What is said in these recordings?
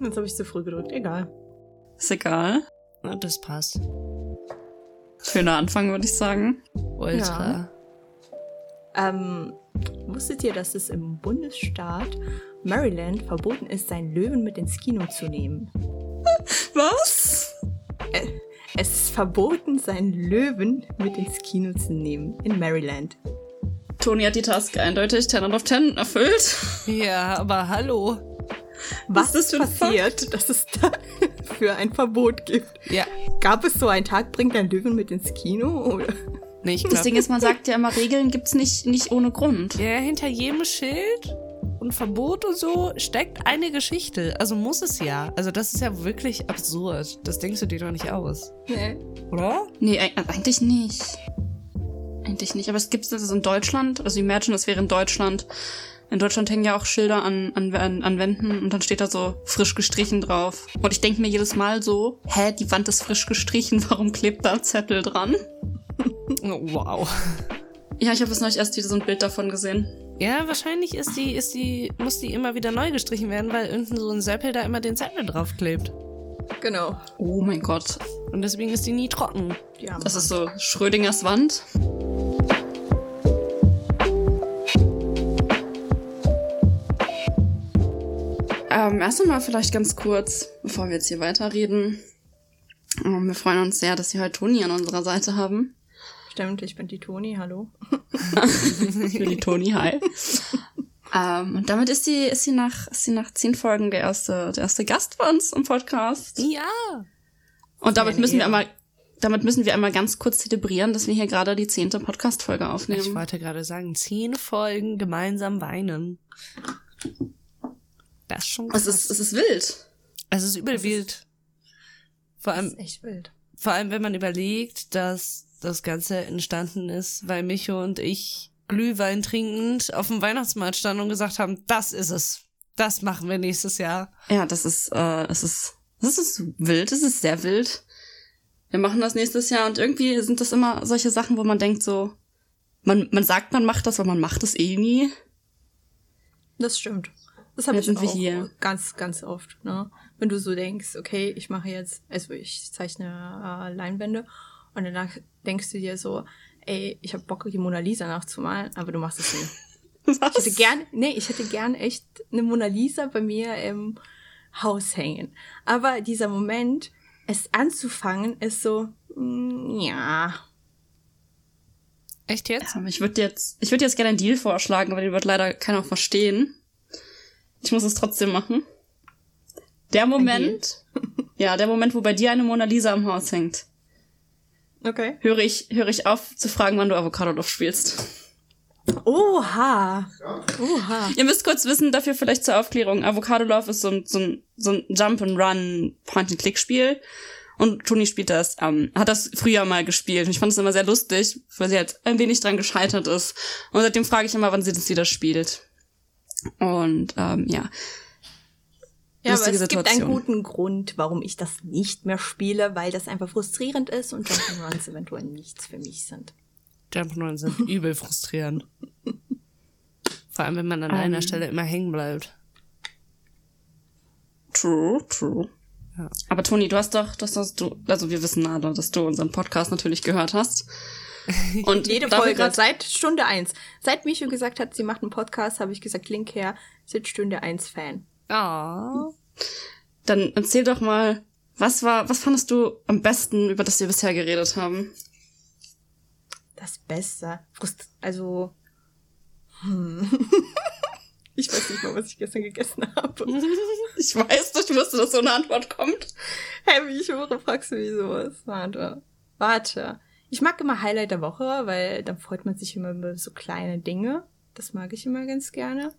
Jetzt habe ich zu früh gedrückt. Egal. Ist egal. Na, das passt. Schöner Anfang, würde ich sagen. Ultra. Ähm, wusstet ihr, dass es im Bundesstaat Maryland verboten ist, seinen Löwen mit ins Kino zu nehmen? Was? Es ist verboten, seinen Löwen mit ins Kino zu nehmen. In Maryland. Toni hat die Task eindeutig 10 out of 10 erfüllt. Ja, aber hallo. Was, ist das passiert, dass es da für ein Verbot gibt? Ja. Gab es so einen Tag, bringt ein Löwen mit ins Kino? Oder? Nee, ich Das glaub, Ding ist, man sagt ja immer, Regeln gibt's nicht, nicht ohne Grund. ja, hinter jedem Schild und Verbot und so steckt eine Geschichte. Also muss es ja. Also das ist ja wirklich absurd. Das denkst du dir doch nicht aus. Nee. Oder? Nee, eig- eigentlich nicht. Eigentlich nicht. Aber es gibt das in Deutschland. Also imagine, das wäre in Deutschland. In Deutschland hängen ja auch Schilder an, an, an, an Wänden und dann steht da so frisch gestrichen drauf. Und ich denke mir jedes Mal so, hä, die Wand ist frisch gestrichen, warum klebt da ein Zettel dran? Oh, Wow. Ja, ich habe jetzt neulich erst wieder so ein Bild davon gesehen. Ja, wahrscheinlich ist die, ist die, muss die immer wieder neu gestrichen werden, weil irgendein so ein Seppel da immer den Zettel draufklebt. Genau. Oh mein Gott. Und deswegen ist die nie trocken. Ja, Das ist so Schrödingers Wand. Ähm, erst einmal vielleicht ganz kurz, bevor wir jetzt hier weiterreden. Ähm, wir freuen uns sehr, dass Sie heute Toni an unserer Seite haben. Stimmt, ich bin die Toni, hallo. Ich bin die Toni, hi. ähm, und damit ist sie, ist sie nach, ist sie nach zehn Folgen der erste, der erste Gast bei uns im Podcast. Ja. Und damit müssen wir einmal, damit müssen wir einmal ganz kurz zelebrieren, dass wir hier gerade die zehnte Podcast-Folge Ich aufnehmen. wollte gerade sagen, zehn Folgen gemeinsam weinen. Das ist schon krass. Es ist, es ist wild. es ist übel wild. Vor Das allem, ist echt wild. vor allem, wenn man überlegt, dass das Ganze entstanden ist, weil Micho und ich Glühwein trinkend auf dem Weihnachtsmarkt standen und gesagt haben, das ist es. Das machen wir nächstes Jahr. Ja, das ist, äh, es ist, das ist wild, es ist sehr wild. Wir machen das nächstes Jahr und irgendwie sind das immer solche Sachen, wo man denkt so, man, man sagt, man macht das, aber man macht es eh nie. Das stimmt. Das habe ich sind wir auch hier. ganz, ganz oft. Ne? Wenn du so denkst, okay, ich mache jetzt, also ich zeichne äh, Leinwände und danach denkst du dir so, ey, ich habe Bock, die Mona Lisa nachzumalen, aber du machst es nie. Ich Was? hätte gern, nee, ich hätte gern echt eine Mona Lisa bei mir im Haus hängen. Aber dieser Moment, es anzufangen, ist so, mm, ja. Echt jetzt? Aber ich würde jetzt, ich würde jetzt gerne einen Deal vorschlagen, aber den wird leider keiner verstehen. Ich muss es trotzdem machen. Der Moment, ja, der Moment, wo bei dir eine Mona Lisa im Haus hängt, Okay. höre ich, höre ich auf zu fragen, wann du Avocado Love spielst. Oha. Oha. Ihr müsst kurz wissen, dafür vielleicht zur Aufklärung, Avocado Love ist so ein, so ein, so ein Jump-and-Run Point-and-Click-Spiel. Und Toni spielt das, ähm, hat das früher mal gespielt. Und ich fand es immer sehr lustig, weil sie halt ein wenig dran gescheitert ist. Und seitdem frage ich immer, wann sie das wieder spielt. Und ähm, ja. Ja, aber es gibt einen Situation. guten Grund, warum ich das nicht mehr spiele, weil das einfach frustrierend ist und Jump'n'Runs eventuell nichts für mich sind. Jump'n'Runs sind übel frustrierend. Vor allem, wenn man an einer Ähm. Stelle immer hängen bleibt. True, true. Ja. Aber Toni, du hast doch, das hast du, also wir wissen alle, dass du unseren Podcast natürlich gehört hast. Und Jede Folge, seit Stunde eins. Seit Micho gesagt hat, sie macht einen Podcast, habe ich gesagt, Link her, seit Stunde eins Fan. Ah. Dann erzähl doch mal, was war, was fandest du am besten, über das wir bisher geredet haben? Das Beste. Frust also. Hm. ich weiß nicht mal, was ich gestern gegessen habe. Ich weiß, ich wusste, dass so eine Antwort kommt. Hä, wie ich höre, fragst du mich sowas. Warte. Warte. Ich mag immer Highlight der Woche, weil dann freut man sich immer über so kleine Dinge. Das mag ich immer ganz gerne.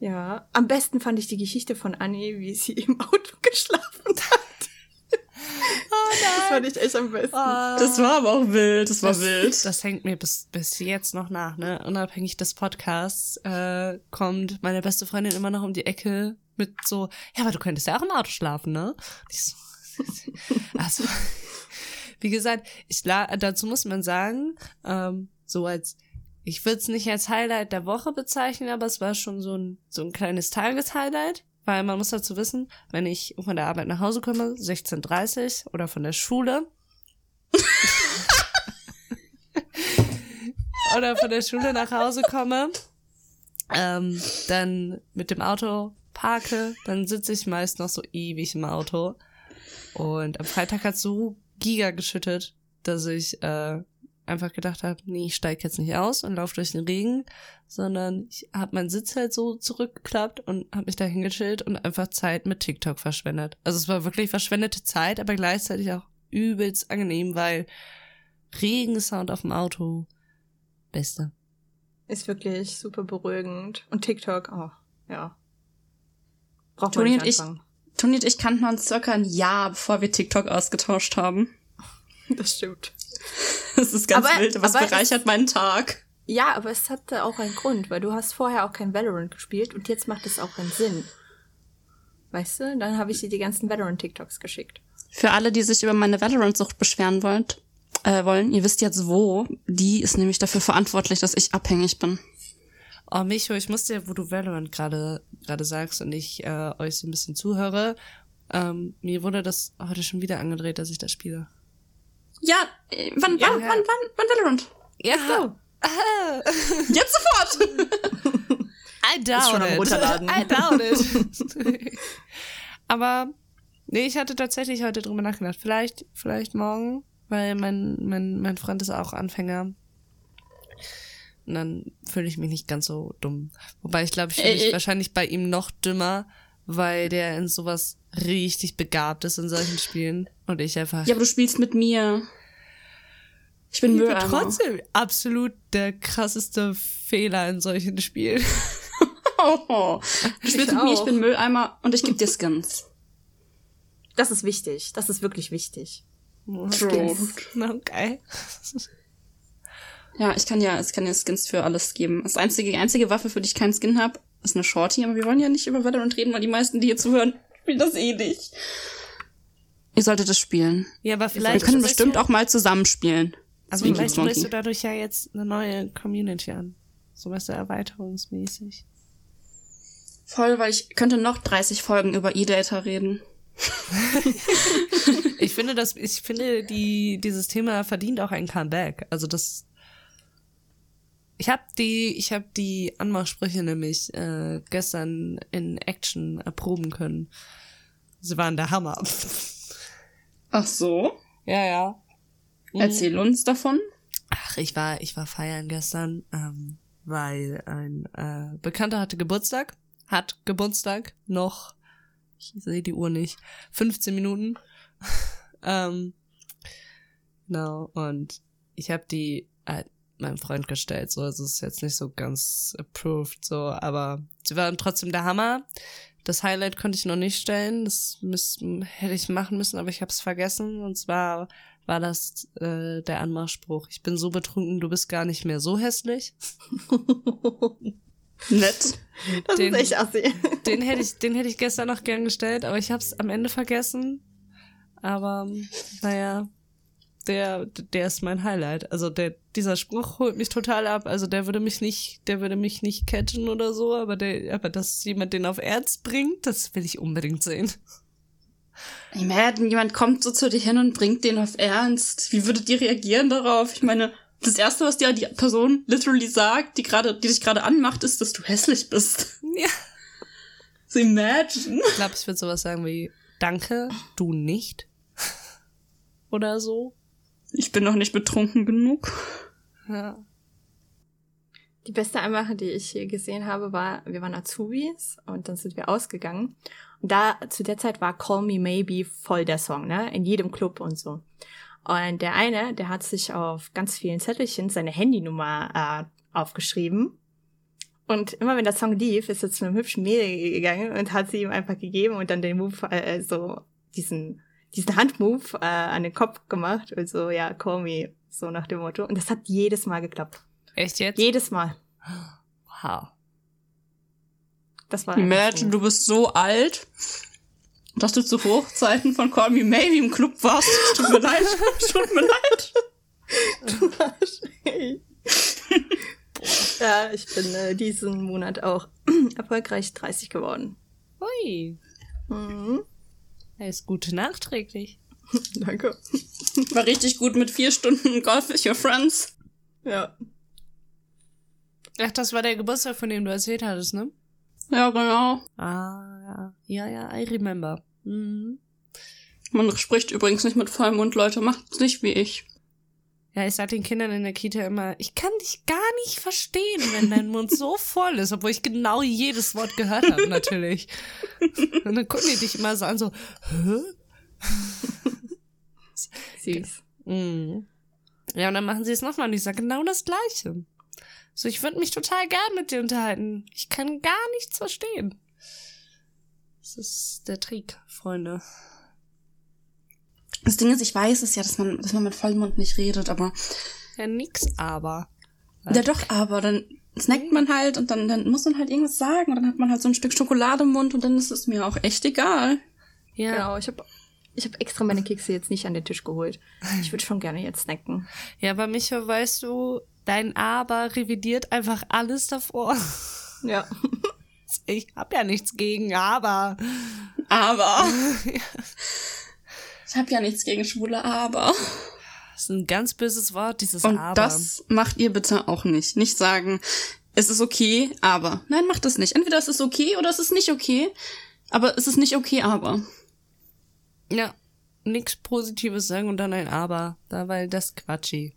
Ja. Am besten fand ich die Geschichte von Annie, wie sie im Auto geschlafen hat. Das fand ich echt am besten. Das war aber auch wild, das war das, wild. Das hängt mir bis, bis jetzt noch nach, ne? Unabhängig des Podcasts äh, kommt meine beste Freundin immer noch um die Ecke mit so, ja, aber du könntest ja auch im Auto schlafen, ne? Und Ich so, also, wie gesagt, ich dazu muss man sagen, ähm, so als ich würde es nicht als Highlight der Woche bezeichnen, aber es war schon so ein so ein kleines Tageshighlight. weil man muss dazu wissen, wenn ich von der Arbeit nach Hause komme, 16.30 oder von der Schule, oder von der Schule nach Hause komme, ähm, dann mit dem Auto parke, dann sitze ich meist noch so ewig im Auto. Und am Freitag hat so Giga geschüttet, dass ich äh, einfach gedacht habe, nee, ich steige jetzt nicht aus und laufe durch den Regen, sondern ich habe meinen Sitz halt so zurückgeklappt und habe mich da hingeschillt und einfach Zeit mit TikTok verschwendet. Also es war wirklich verschwendete Zeit, aber gleichzeitig auch übelst angenehm, weil Regensound auf dem Auto, beste. Ist wirklich super beruhigend. Und TikTok, oh, ja. Braucht man Toni nicht und ich, anfangen. Toni und ich kannten uns circa ein Jahr, bevor wir TikTok ausgetauscht haben. Das stimmt. Das ist ganz Aber- wild, aber es bereichert meinen Tag. Ja, aber es hatte auch einen Grund, weil du hast vorher auch kein Valorant gespielt und jetzt macht es auch einen Sinn. Weißt du? Dann habe ich dir die ganzen Valorant-TikToks geschickt. Für alle, die sich über meine Valorant-Sucht beschweren wollt, äh, wollen, ihr wisst jetzt wo. Die ist nämlich dafür verantwortlich, dass ich abhängig bin. Oh, Micho, ich muss dir, wo du Valorant gerade gerade sagst und ich äh, euch so ein bisschen zuhöre, ähm, mir wurde das heute schon wieder angedreht, dass ich das spiele. Ja, äh, wann, Ja. wann, wann, wann, wann Valorant? Ja, Jetzt sofort! I doubt schon am it. Runterladen. I doubt it. Aber nee, ich hatte tatsächlich heute drüber nachgedacht. Vielleicht, vielleicht morgen, weil mein, mein, mein Freund ist auch Anfänger. Und dann fühle ich mich nicht ganz so dumm. Wobei ich glaube, ich fühle Äh, mich äh. wahrscheinlich bei ihm noch dümmer, weil der in sowas richtig begabt ist in solchen Spielen. Und ich einfach. ja, aber du spielst mit mir. Ich bin ich bin trotzdem absolut der krasseste Fehler in solchen Spielen. Oh, du spielst mit mir, ich bin Mülleimer und ich geb dir Skins. Das ist wichtig. Das ist wirklich wichtig. True. Okay. Ja, ich kann ja, ich kann ja Skins für alles geben. Das einzige, die einzige Waffe, für die ich keinen Skin habe, ist eine Shorty, aber wir wollen ja nicht über Valorant reden, weil die meisten, die hier zuhören, spielen das eh nicht. Ihr solltet es spielen. Ja, aber Wir vielleicht. können sprichst bestimmt auch mal zusammen spielen. Also Zwinky vielleicht sprichst du dadurch ja jetzt eine neue Community an. So was erweiterungsmäßig. Voll, weil ich könnte noch 30 Folgen über E-Data reden. Ich finde, dass ich finde, die dieses Thema verdient auch ein Comeback. Also das. Ich habe die, ich habe die Anmachsprüche nämlich äh, gestern in Action erproben können. Sie waren der Hammer. Ach so? Ja, ja. Erzähl uns davon. Ach, ich war, ich war feiern gestern, ähm, weil ein äh, Bekannter hatte Geburtstag, hat Geburtstag noch, ich sehe die Uhr nicht, 15 Minuten. ähm, genau, und ich habe die halt meinem Freund gestellt, so, also es ist jetzt nicht so ganz approved, so, aber sie waren trotzdem der Hammer. Das Highlight konnte ich noch nicht stellen, das müß, hätte ich machen müssen, aber ich habe es vergessen. Und zwar war das äh, der Anmachspruch. Ich bin so betrunken, du bist gar nicht mehr so hässlich. Nett. Das Den- ist echt assi. Den hätte ich, den hätte ich gestern noch gern gestellt, aber ich habe es am Ende vergessen. Aber naja, der, der ist mein Highlight. Also der, dieser Spruch holt mich total ab. Also der würde mich nicht, der würde mich nicht catchen oder so, aber der, aber dass jemand den auf Ernst bringt, das will ich unbedingt sehen. Imagine, jemand kommt so zu dir hin und bringt den auf Ernst. Wie würdet ihr reagieren darauf? Ich meine, das erste, was dir die Person literally sagt, die gerade, die dich gerade anmacht, ist, dass du hässlich bist. Ja. So imagine. Ich glaube, ich würde sowas sagen wie, danke, du nicht. Oder so. Ich bin noch nicht betrunken genug. Ja. Die beste Anmache, die ich hier gesehen habe, war, wir waren Azubis und dann sind wir ausgegangen. Und da, zu der Zeit war Call Me Maybe voll der Song, ne? In jedem Club und so. Und der eine, der hat sich auf ganz vielen Zettelchen seine Handynummer äh, aufgeschrieben. Und immer wenn der Song lief, ist er zu einem hübschen Mädel gegangen und hat sie ihm einfach gegeben und dann den Move, äh, so diesen, diesen Handmove äh, an den Kopf gemacht und so, ja, call me, so nach dem Motto. Und das hat jedes Mal geklappt. Echt jetzt? Jedes Mal. Wow. Das war Imagine, so. du bist so alt, dass du zu Hochzeiten von Call Me Maybe im Club warst. Tut mir leid. Tut mir leid. ja, ich bin äh, diesen Monat auch erfolgreich 30 geworden. Hui. Mhm. Er ist gut nachträglich. Danke. War richtig gut mit vier Stunden Golf with your friends. Ja. Ach, das war der Geburtstag, von dem du erzählt hattest, ne? Ja, genau. Ah, ja. Ja, ja, I remember. Mhm. Man spricht übrigens nicht mit vollem Mund, Leute. Macht's nicht wie ich. Ja, ich sag den Kindern in der Kita immer, ich kann dich gar nicht verstehen, wenn dein Mund so voll ist, obwohl ich genau jedes Wort gehört habe, natürlich. Und dann gucken die dich immer so an, so, hä? Süß. Mhm. Ja, und dann machen sie es nochmal und ich sage genau das Gleiche. So, ich würde mich total gern mit dir unterhalten. Ich kann gar nichts verstehen. Das ist der Trick, Freunde. Das Ding ist, ich weiß es ja, dass man, dass man mit vollem Mund nicht redet, aber. Ja, nix aber. Ja doch, aber dann snackt man halt und dann, dann muss man halt irgendwas sagen und dann hat man halt so ein Stück Schokolade im Mund und dann ist es mir auch echt egal. Ja, Genau, ich habe ich hab extra meine Kekse jetzt nicht an den Tisch geholt. Ich würde schon gerne jetzt snacken. ja, aber Micho, weißt du, dein Aber revidiert einfach alles davor. Ja. Ich hab ja nichts gegen Aber. Aber. ich habe ja nichts gegen Schwule, aber. Das ist ein ganz böses Wort, dieses Und Aber. das macht ihr bitte auch nicht. Nicht sagen, es ist okay, aber. Nein, macht das nicht. Entweder es ist okay oder es ist nicht okay. Aber es ist nicht okay, aber. Ja, nix Positives sagen und dann ein Aber. Da, weil das Quatschi.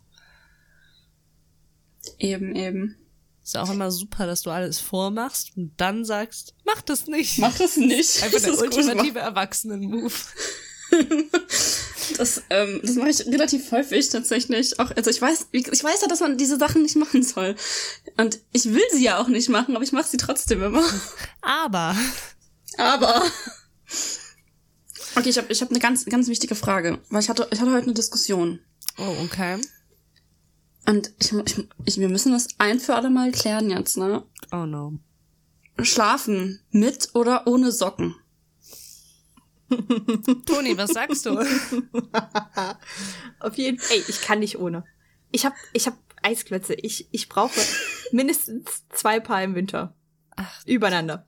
Eben, eben. Ist auch immer super, dass du alles vormachst und dann sagst, mach das nicht. Mach es nicht. Einfach der Das ist gut. ultimative Erwachsenen-Move. Das, ähm, das mache ich relativ häufig tatsächlich. Auch, also ich weiß, ich weiß ja, dass man diese Sachen nicht machen soll. Und ich will sie ja auch nicht machen, aber ich mache sie trotzdem immer. Aber. Aber. Okay, ich habe ich hab eine ganz, ganz wichtige Frage. Weil ich hatte, ich hatte heute eine Diskussion. Oh, okay. Und ich, ich, ich, wir müssen das ein für alle Mal klären jetzt, ne? Oh no. Schlafen mit oder ohne Socken? Toni, was sagst du? Auf jeden Fall. Ey, ich kann nicht ohne. Ich hab, ich hab Eisklötze. Ich, ich brauche mindestens zwei Paar im Winter. Ach. Übereinander.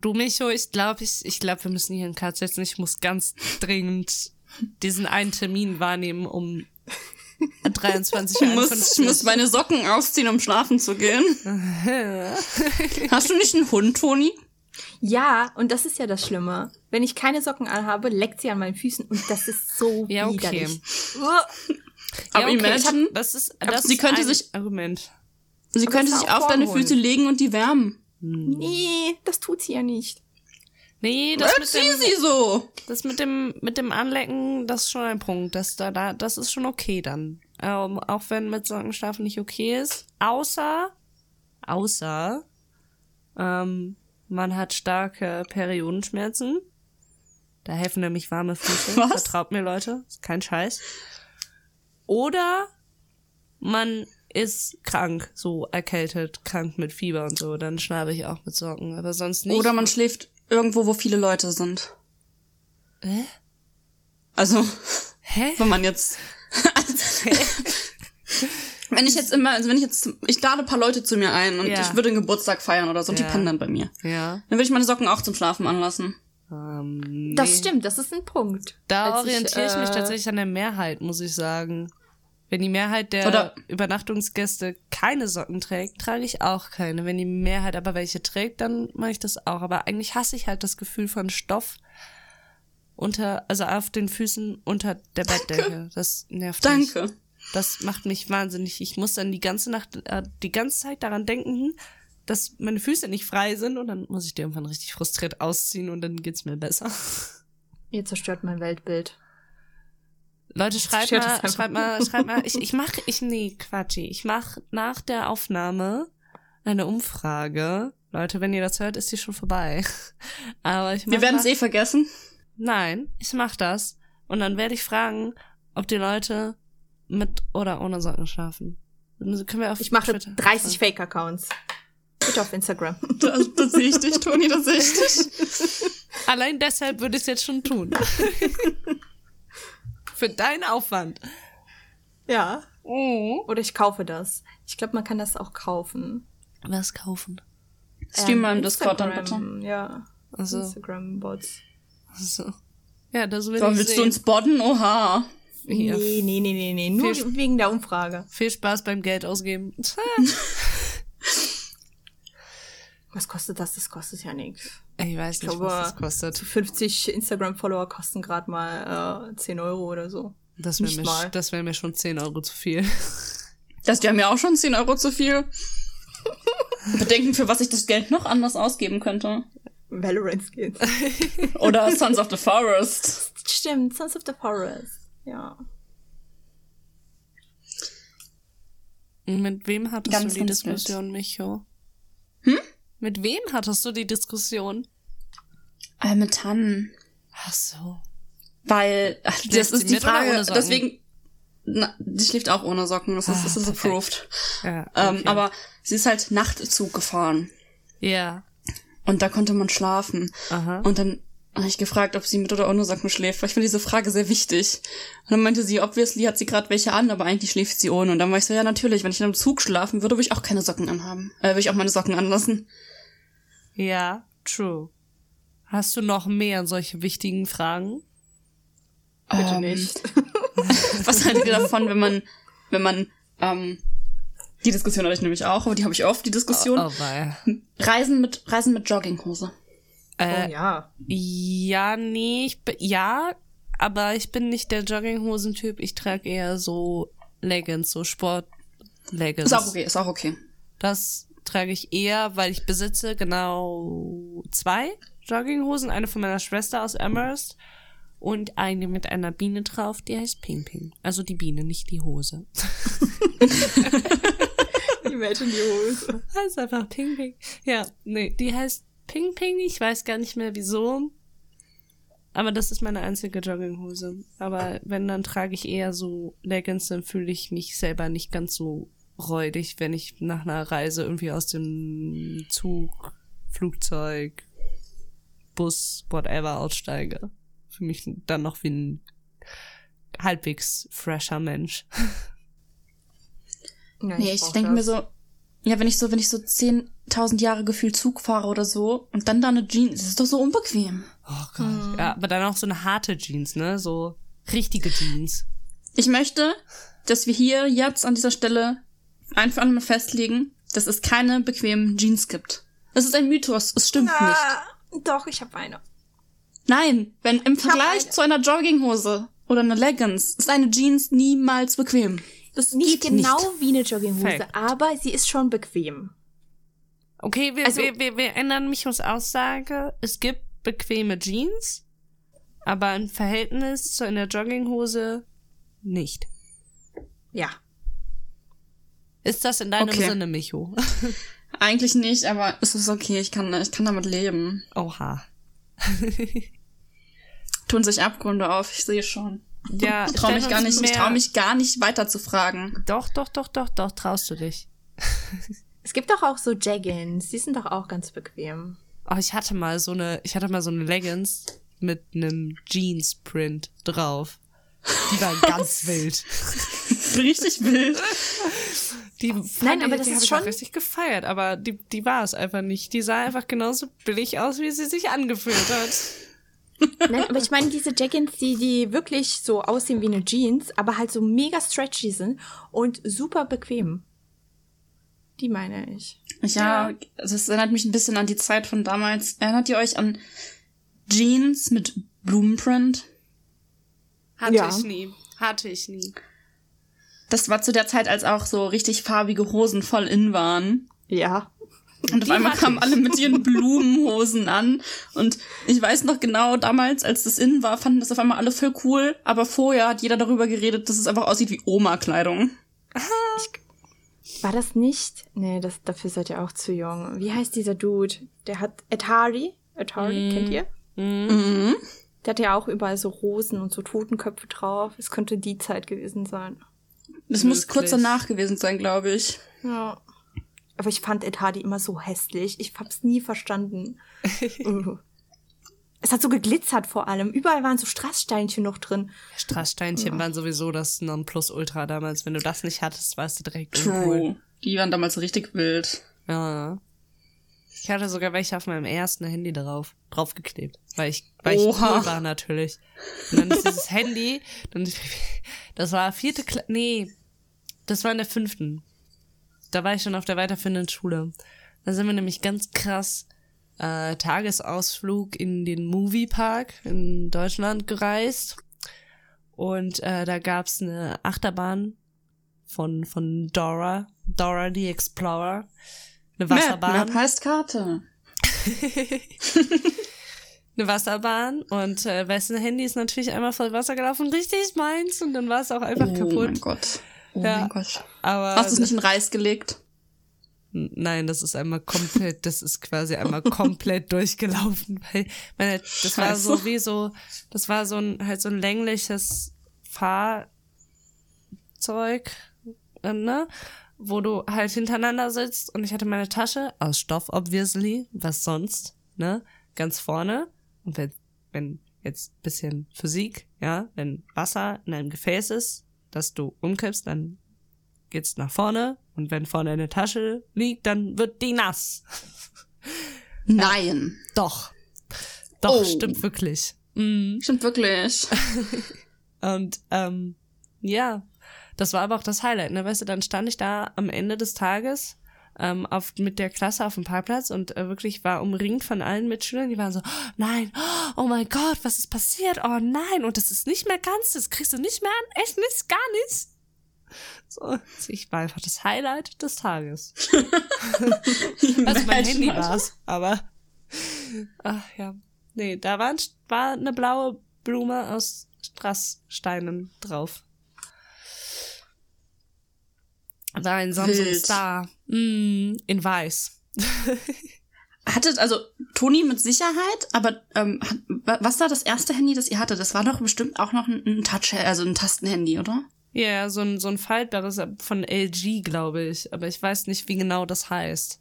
Du, Micho, ich glaube, ich, ich glaube, wir müssen hier einen Cut setzen. Ich muss ganz dringend diesen einen Termin wahrnehmen, um 23 Ich muss, ich muss meine Socken ausziehen, um schlafen zu gehen. Hast du nicht einen Hund, Toni? Ja, und das ist ja das Schlimme. Wenn ich keine Socken anhabe, leckt sie an meinen Füßen und das ist so Ja, okay. widerlich. Aber okay, imagine, das ist, das sie ist könnte ein sich- Argument. sie könnte sich auf deine. Füße legen und die wärmen. Nee, das tut sie ja nicht. Nee, das mit, Erzieh dem, sie so. das mit dem mit dem Anlecken, das ist schon ein Punkt. Das da, da das ist schon okay dann. Ähm, auch wenn mit Socken schlafen nicht okay ist, außer außer ähm, man hat starke Periodenschmerzen. Da helfen nämlich warme Füße. Was? Vertraut mir, Leute. Ist kein Scheiß. Oder man ist krank, so erkältet, krank mit Fieber und so. Dann schlafe ich auch mit Socken. Aber sonst nicht. Oder man schläft irgendwo, wo viele Leute sind. Hä? Also, Hä? wenn man jetzt. Wenn ich jetzt immer, also wenn ich jetzt, ich lade ein paar Leute zu mir ein und Ja. ich würde einen Geburtstag feiern oder so und die Ja. pennen dann bei mir. Ja. Dann würde ich meine Socken auch zum Schlafen anlassen. Ähm, nee. Das stimmt, das ist ein Punkt. Da Als orientiere ich, mich äh, tatsächlich an der Mehrheit, muss ich sagen. Wenn die Mehrheit der Oder- Übernachtungsgäste keine Socken trägt, trage ich auch keine. Wenn die Mehrheit aber welche trägt, dann mache ich das auch. Aber eigentlich hasse ich halt das Gefühl von Stoff unter, also auf den Füßen unter der Bettdecke. Das nervt mich. Danke. Das macht mich wahnsinnig. Ich muss dann die ganze Nacht, äh, die ganze Zeit daran denken, dass meine Füße nicht frei sind und dann muss ich die irgendwann richtig frustriert ausziehen und dann geht's mir besser. Ihr zerstört mein Weltbild. Leute, schreibt mal, schreibt mal, schreibt mal. Ich, ich mach, ich, nee, Quatschi. Ich mach nach der Aufnahme eine Umfrage. Leute, wenn ihr das hört, ist die schon vorbei. Aber ich mach Wir werden es eh vergessen. Nein, ich mach das. Und dann werde ich fragen, ob die Leute mit oder ohne Socken schlafen. Können wir auf Ich mache Twitter 30 Fake-Accounts. Bitte auf Instagram. Da, da sehe ich dich, Toni, da sehe ich dich. Allein deshalb würde ich es jetzt schon tun. Für deinen Aufwand. Ja. Oh. Oder ich kaufe das. Ich glaube, man kann das auch kaufen. Was kaufen? Stream mal Ähm, im Discord dann bitte. Instagram, Ja. Also, Instagram-Bots. also. Ja, das will So, ich willst sehen. du uns bodden? Oha. Ja, Nee, nee, nee, nee, nee. Nur Viel- wegen der Umfrage. Viel Spaß beim Geld ausgeben. Was kostet das? Das kostet ja nichts. Ich weiß nicht, glaube, was das kostet. 50 Instagram-Follower kosten gerade mal äh, 10 Euro oder so. Das wäre mir, das wär mir schon 10 Euro zu viel. Das haben ja auch schon 10 Euro zu viel. Bedenken, für was ich das Geld noch anders ausgeben könnte. Valorant Skins. Oder Sons of the Forest. Stimmt, Sons of the Forest. Ja. Mit wem hattest Ganz, du die. Diskussion, Micho? Hm? Mit wem hattest du die Diskussion? Äh, mit Tannen. Ach so. Weil, ach, das ist die Frage, deswegen, na, die schläft auch ohne Socken, das ist, Ah, das ist perfekt. approved. Ja, Ähm, okay. aber sie ist halt Nachtzug gefahren. Ja. Und da konnte man schlafen. Aha. Und dann habe ich gefragt, ob sie mit oder ohne Socken schläft, weil ich finde diese Frage sehr wichtig. Und dann meinte sie, obviously hat sie gerade welche an, aber eigentlich schläft sie ohne. Und dann war ich so, ja natürlich, wenn ich in einem Zug schlafen würde, würde ich auch keine Socken anhaben. Äh, würde ich auch meine Socken anlassen. Ja, true. Hast du noch mehr solche wichtigen Fragen? Bitte Ähm, nicht. Was haltet ihr davon, wenn man, wenn man, ähm, die Diskussion hatte ich nämlich auch, aber die habe ich oft, die Diskussion. Oh, weil. Reisen mit, Reisen mit Jogginghose. Äh, oh ja. Ja, nee, ich bin, ja, aber ich bin nicht der Jogginghosentyp. Ich trage eher so Leggings, so Sport-Leggings. Ist auch okay, ist auch okay. Das trage ich eher, weil ich besitze genau zwei Jogginghosen. Eine von meiner Schwester aus Amherst und eine mit einer Biene drauf, die heißt Ping Ping. Also die Biene, nicht die Hose. Imagine die Hose. heißt einfach Ping Ping. Ja, nee, die heißt Ping Ping. Ich weiß gar nicht mehr wieso. Aber das ist meine einzige Jogginghose. Aber wenn, dann trage ich eher so Leggings, dann fühle ich mich selber nicht ganz so räudig, wenn ich nach einer Reise irgendwie aus dem Zug, Flugzeug, Bus, whatever aussteige. Für mich dann noch wie ein halbwegs fresher Mensch. Ja, Nee, ich denke mir so, ja, wenn ich so, wenn ich so 10.000 Jahre gefühlt Zug fahre oder so und dann da eine Jeans, das ist doch so unbequem. Oh Gott. Ja, aber dann auch so eine harte Jeans, ne? So richtige Jeans. Ich möchte, dass wir hier jetzt an dieser Stelle ein für alle Mal festlegen, dass es keine bequemen Jeans gibt. Das ist ein Mythos, es stimmt nicht. Ah, doch, ich habe eine. Nein, wenn im Vergleich eine. zu einer Jogginghose oder einer Leggings ist eine Jeans niemals bequem. Das Nicht genau nicht. wie eine Jogginghose, Fact. aber sie ist schon bequem. Okay, wir, Also- wir, wir, wir ändern mich aus Aussage. Es gibt bequeme Jeans, aber im Verhältnis zu einer Jogginghose nicht. Ja. Ist das in deinem Okay. Sinne, Micho? Eigentlich nicht, aber es ist okay, ich kann, ich kann damit leben. Oha. Tun sich Abgründe auf, ich sehe schon. Ja, Ich traue mich gar nicht, ich mehr- traue mich gar nicht weiter zu fragen. Doch, doch, doch, doch, doch, traust du dich. Es gibt doch auch so Jaggins, die sind doch auch ganz bequem. Oh, ich hatte mal so eine, ich hatte mal so eine Leggings mit einem Jeans-Print drauf. Die war ganz wild. Richtig wild. Die Nein, aber das die ist ich schon- richtig gefeiert, aber die, die war es einfach nicht. Die sah einfach genauso billig aus, wie sie sich angefühlt hat. Nein, aber ich meine diese Jaggins, die, die wirklich so aussehen wie eine Jeans, aber halt so mega stretchy sind und super bequem. Die meine ich. Ja, also es erinnert mich ein bisschen an die Zeit von damals. Erinnert ihr euch an Jeans mit Blumenprint? Hatte Ja. ich nie. Hatte ich nie. Das war zu der Zeit, als auch so richtig farbige Hosen voll in waren. Ja. Und auf Die einmal kamen ich. alle mit ihren Blumenhosen an. Und ich weiß noch genau, damals, als das in war, fanden das auf einmal alle voll cool. Aber vorher hat jeder darüber geredet, dass es einfach aussieht wie Oma-Kleidung. War das nicht? Nee, das, dafür seid ihr auch zu jung. Wie heißt dieser Dude? Der hat Atari. Atari, kennt ihr? Mhm. Der hat ja auch überall so Rosen und so Totenköpfe drauf. Es könnte die Zeit gewesen sein. Das muss Möglich. kurz danach gewesen sein, glaube ich. Ja. Aber ich fand Atari immer so hässlich. Ich hab's nie verstanden. Uh. es hat so geglitzert vor allem. Überall waren so Strasssteinchen noch drin. Strasssteinchen waren sowieso das Nonplusultra damals. Wenn du das nicht hattest, warst du direkt. True. Die waren damals richtig wild. Ja. Ich hatte sogar welche auf meinem ersten Handy drauf, draufgeklebt. Weil ich, weil ich Oha. cool war natürlich. Und dann ist dieses Handy, dann, das war vierte Klasse, nee, das war in der fünften. Da war ich schon auf der weiterführenden Schule. Da sind wir nämlich ganz krass äh, Tagesausflug in den Moviepark in Deutschland gereist. Und äh, da gab's eine Achterbahn von, von Dora, Dora the Explorer. Eine Wasserbahn. Map, Map heißt Karte. eine Wasserbahn und äh, wessen Handy ist natürlich einmal voll Wasser gelaufen, richtig meins und dann war es auch einfach oh kaputt. mein Gott. Oh Ja. mein Gott. Aber Hast du es nicht in Reis gelegt? Nein, das ist einmal komplett, das ist quasi einmal komplett durchgelaufen, weil meine, das war so Scheiße. wie so, das war so ein halt so ein längliches Fahrzeug, ne, wo du halt hintereinander sitzt und ich hatte meine Tasche aus Stoff obviously, was sonst, ne, ganz vorne und wenn wenn jetzt bisschen Physik, ja, wenn Wasser in einem Gefäß ist, das du umkippst, dann geht's nach vorne und wenn vorne eine Tasche liegt, dann wird die nass. Nein. Doch. Doch, Oh. stimmt wirklich. Mhm. Stimmt wirklich. Und ähm, ja, das war aber auch das Highlight. Ne? Weißt du, dann stand ich da am Ende des Tages ähm, auf, mit der Klasse auf dem Parkplatz und äh, wirklich war umringt von allen Mitschülern, die waren so, "Oh, nein, oh mein Gott, was ist passiert? Oh nein, und das ist nicht mehr ganz, das kriegst du nicht mehr an, echt nicht, gar nicht. So, ich war einfach das Highlight des Tages. Also mein Handy war's, aber ach ja. Nee, da war, ein, war eine blaue Blume aus Strasssteinen drauf. War ein Samsung Wild. Star. Mm, in weiß. Hattet, also Toni mit Sicherheit, aber ähm, was war das erste Handy, das ihr hattet? Das war doch bestimmt auch noch ein, ein Touch, also ein Tastenhandy, oder? Ja, so ein, so ein faltbares von LG, glaube ich. Aber ich weiß nicht, wie genau das heißt.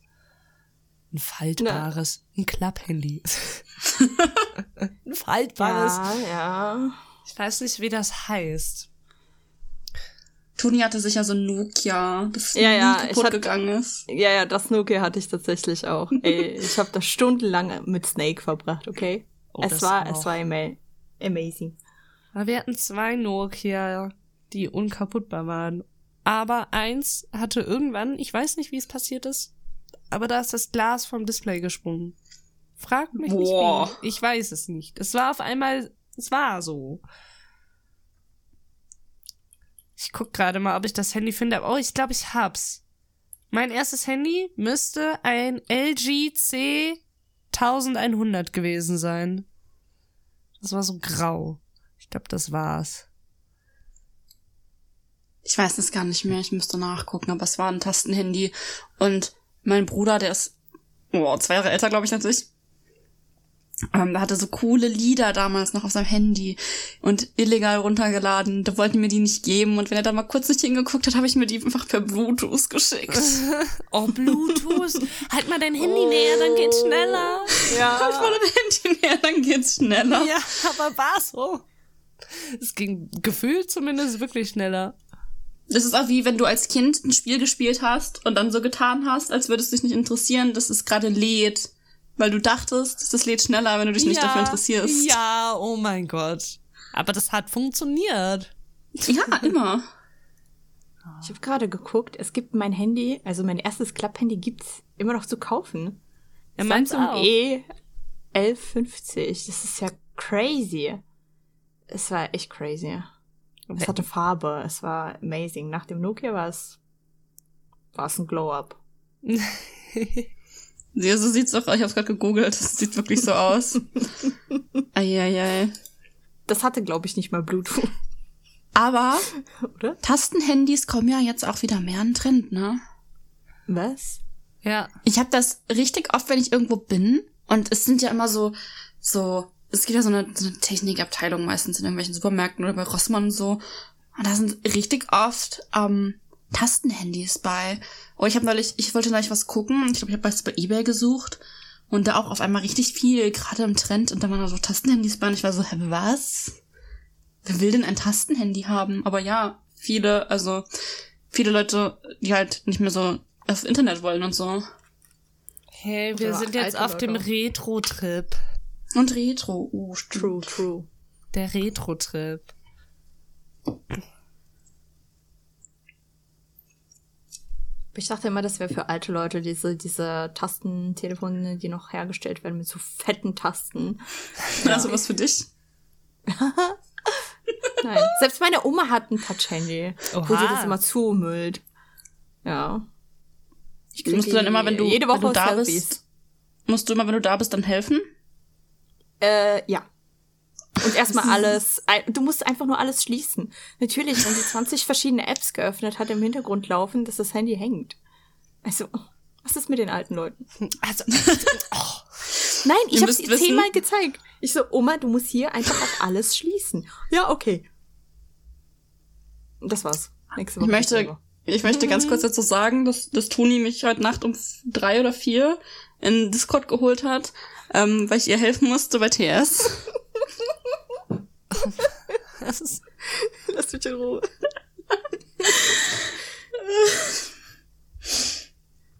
Ein faltbares, ein Klapphandy. ein faltbares. Ja, ja. Ich weiß nicht, wie das heißt. Toni hatte sicher so ein Nokia, das Ja, nie ja, ich kaputt hatte- gegangen ist. Ja, ja, das Nokia hatte ich tatsächlich auch. Ey, ich habe da stundenlang mit Snake verbracht, okay? Oh, es war, auch. es war ama amazing. Aber wir hatten zwei Nokia, die unkaputtbar waren. Aber eins hatte irgendwann, ich weiß nicht, wie es passiert ist, aber da ist das Glas vom Display gesprungen. Frag mich Boah. nicht wie. Ich weiß es nicht. Es war auf einmal, es war so. Ich guck gerade mal, ob ich das Handy finde. Oh, ich glaube, ich hab's. Mein erstes Handy müsste ein LG C 1100 gewesen sein. Das war so grau. Ich glaube, das war's. Ich weiß es gar nicht mehr, ich müsste nachgucken, aber es war ein Tastenhandy. Und mein Bruder, der ist oh, zwei Jahre älter, glaube ich, als ich. Ähm, der hatte so coole Lieder damals noch auf seinem Handy und illegal runtergeladen. Da wollten mir die nicht geben. Und wenn er da mal kurz nicht hingeguckt hat, habe ich mir die einfach per Bluetooth geschickt. Oh, Bluetooth. halt mal dein Handy näher, dann geht's schneller. Ja. Halt mal dein Handy näher, dann geht's schneller. Ja, aber war so. Es ging gefühlt zumindest wirklich schneller. Das ist auch wie, wenn du als Kind ein Spiel gespielt hast und dann so getan hast, als würde es dich nicht interessieren, dass es gerade lädt. Weil du dachtest, das lädt schneller, wenn du dich nicht ja, dafür interessierst. Ja, oh mein Gott. Aber das hat funktioniert. Ja, immer. Ich habe gerade geguckt, es gibt mein Handy, also mein erstes Klapphandy gibt's immer noch zu kaufen. Ja, Samsung auch. E 1150. Das ist ja crazy. Es war echt crazy. Es hatte Farbe, es war amazing. Nach dem Nokia war es war es ein Glow-up. Ja, so sieht's auch, ich hab's gerade gegoogelt, das sieht wirklich so aus. Eieiei. Das hatte, glaube ich, nicht mal Bluetooth, Aber oder? Tastenhandys kommen ja jetzt auch wieder mehr in Trend, ne? Was? ja. Ich habe das richtig oft, wenn ich irgendwo bin. Und es sind ja immer so, so, es gibt ja so eine, so eine Technikabteilung meistens in irgendwelchen Supermärkten oder bei Rossmann und so. Und da sind richtig oft ähm, Tastenhandys bei. Oh, ich habe neulich, ich wollte neulich was gucken. Ich glaube, ich habe was bei eBay gesucht. Und da auch auf einmal richtig viel, gerade im Trend. Und da waren da so Tastenhandys bei. Und ich war so, hä, was? Wer will denn ein Tastenhandy haben? Aber ja, viele, also viele Leute, die halt nicht mehr so auf Internet wollen und so. Hey, wir Oder sind jetzt auf dem. Retro-Trip. Und Retro. Oh, stimmt. True, true. Der Retro-Trip. Ich dachte immer, das wäre für alte Leute diese, diese Tastentelefone, die noch hergestellt werden mit so fetten Tasten. Also was für dich? Nein. Selbst meine Oma hat ein Touch-Handy, wo sie das immer zumüllt. Ja. Ich Musst du dann immer, wenn du, jede wenn Woche du da Selfies. bist, musst du immer, wenn du da bist, dann helfen? Äh, ja. Und erstmal alles, du musst einfach nur alles schließen. Natürlich, wenn sie 20 verschiedene Apps geöffnet hat, im Hintergrund laufen, dass das Handy hängt. Also, was ist mit den alten Leuten? Also, Nein, ich habe sie zehnmal gezeigt. Ich so, Oma, du musst hier einfach auf alles schließen. Ja, okay. Das war's. Nächste Woche. Ich möchte, ich möchte ganz kurz dazu sagen, dass, dass Toni mich heute Nacht um drei oder vier in Discord geholt hat, ähm, weil ich ihr helfen musste bei TS. das ist, Lass mich in Ruhe.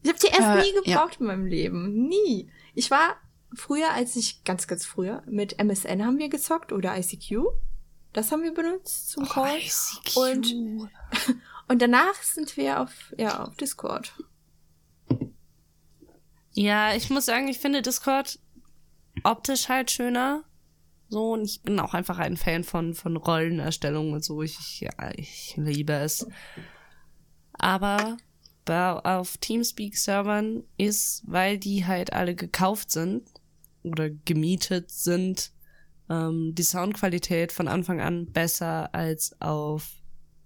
Ich habe TS Äh, nie ja. gebraucht in meinem Leben. Nie. Ich war früher, als ich ganz, ganz früher mit MSN haben wir gezockt oder ICQ. Das haben wir benutzt zum Call. ICQ. Und, und danach sind wir auf, ja, auf Discord. Ja, ich muss sagen, ich finde Discord optisch halt schöner. So, und ich bin auch einfach ein Fan von, von Rollenerstellung und so. Ich, ja, ich liebe es. Aber auf Teamspeak-Servern ist, weil die halt alle gekauft sind oder gemietet sind, ähm, die Soundqualität von Anfang an besser als auf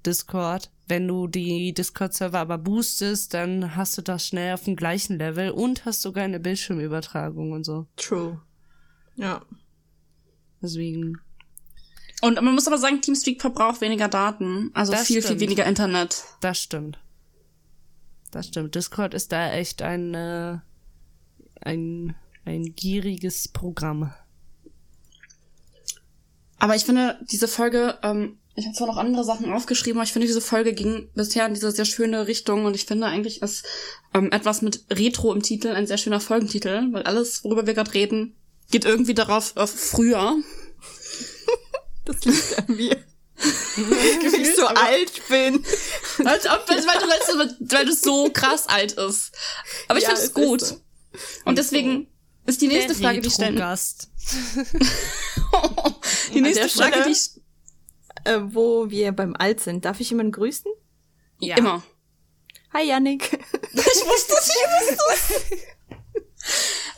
Discord. Wenn du die Discord-Server aber boostest, dann hast du das schnell auf dem gleichen Level und hast sogar eine Bildschirmübertragung und so. True. Ja. Deswegen. Und man muss aber sagen, Teamspeak verbraucht weniger Daten. Also Das viel, stimmt. viel weniger Internet. Das stimmt. Das stimmt. Discord ist da echt ein, äh, ein, ein gieriges Programm. Aber ich finde, diese Folge, ähm, ich habe zwar noch andere Sachen aufgeschrieben, aber ich finde, diese Folge ging bisher in diese sehr schöne Richtung und ich finde eigentlich ist ähm, etwas mit Retro im Titel ein sehr schöner Folgentitel, weil alles, worüber wir gerade reden, geht irgendwie darauf auf früher. Das liegt an mir. Weil ich so alt bin. Als ob, weil du, weil du, weil du so krass alt ist. Aber ich Ja, finde es gut. so. Und deswegen ist die nächste Frage, die ich stellen. Die nächste Frage, Stelle- die ich Äh, wo wir beim Alt sind. Darf ich jemanden grüßen? Ja. immer. Hi, Yannick. Ich wusste es, ich wusste es.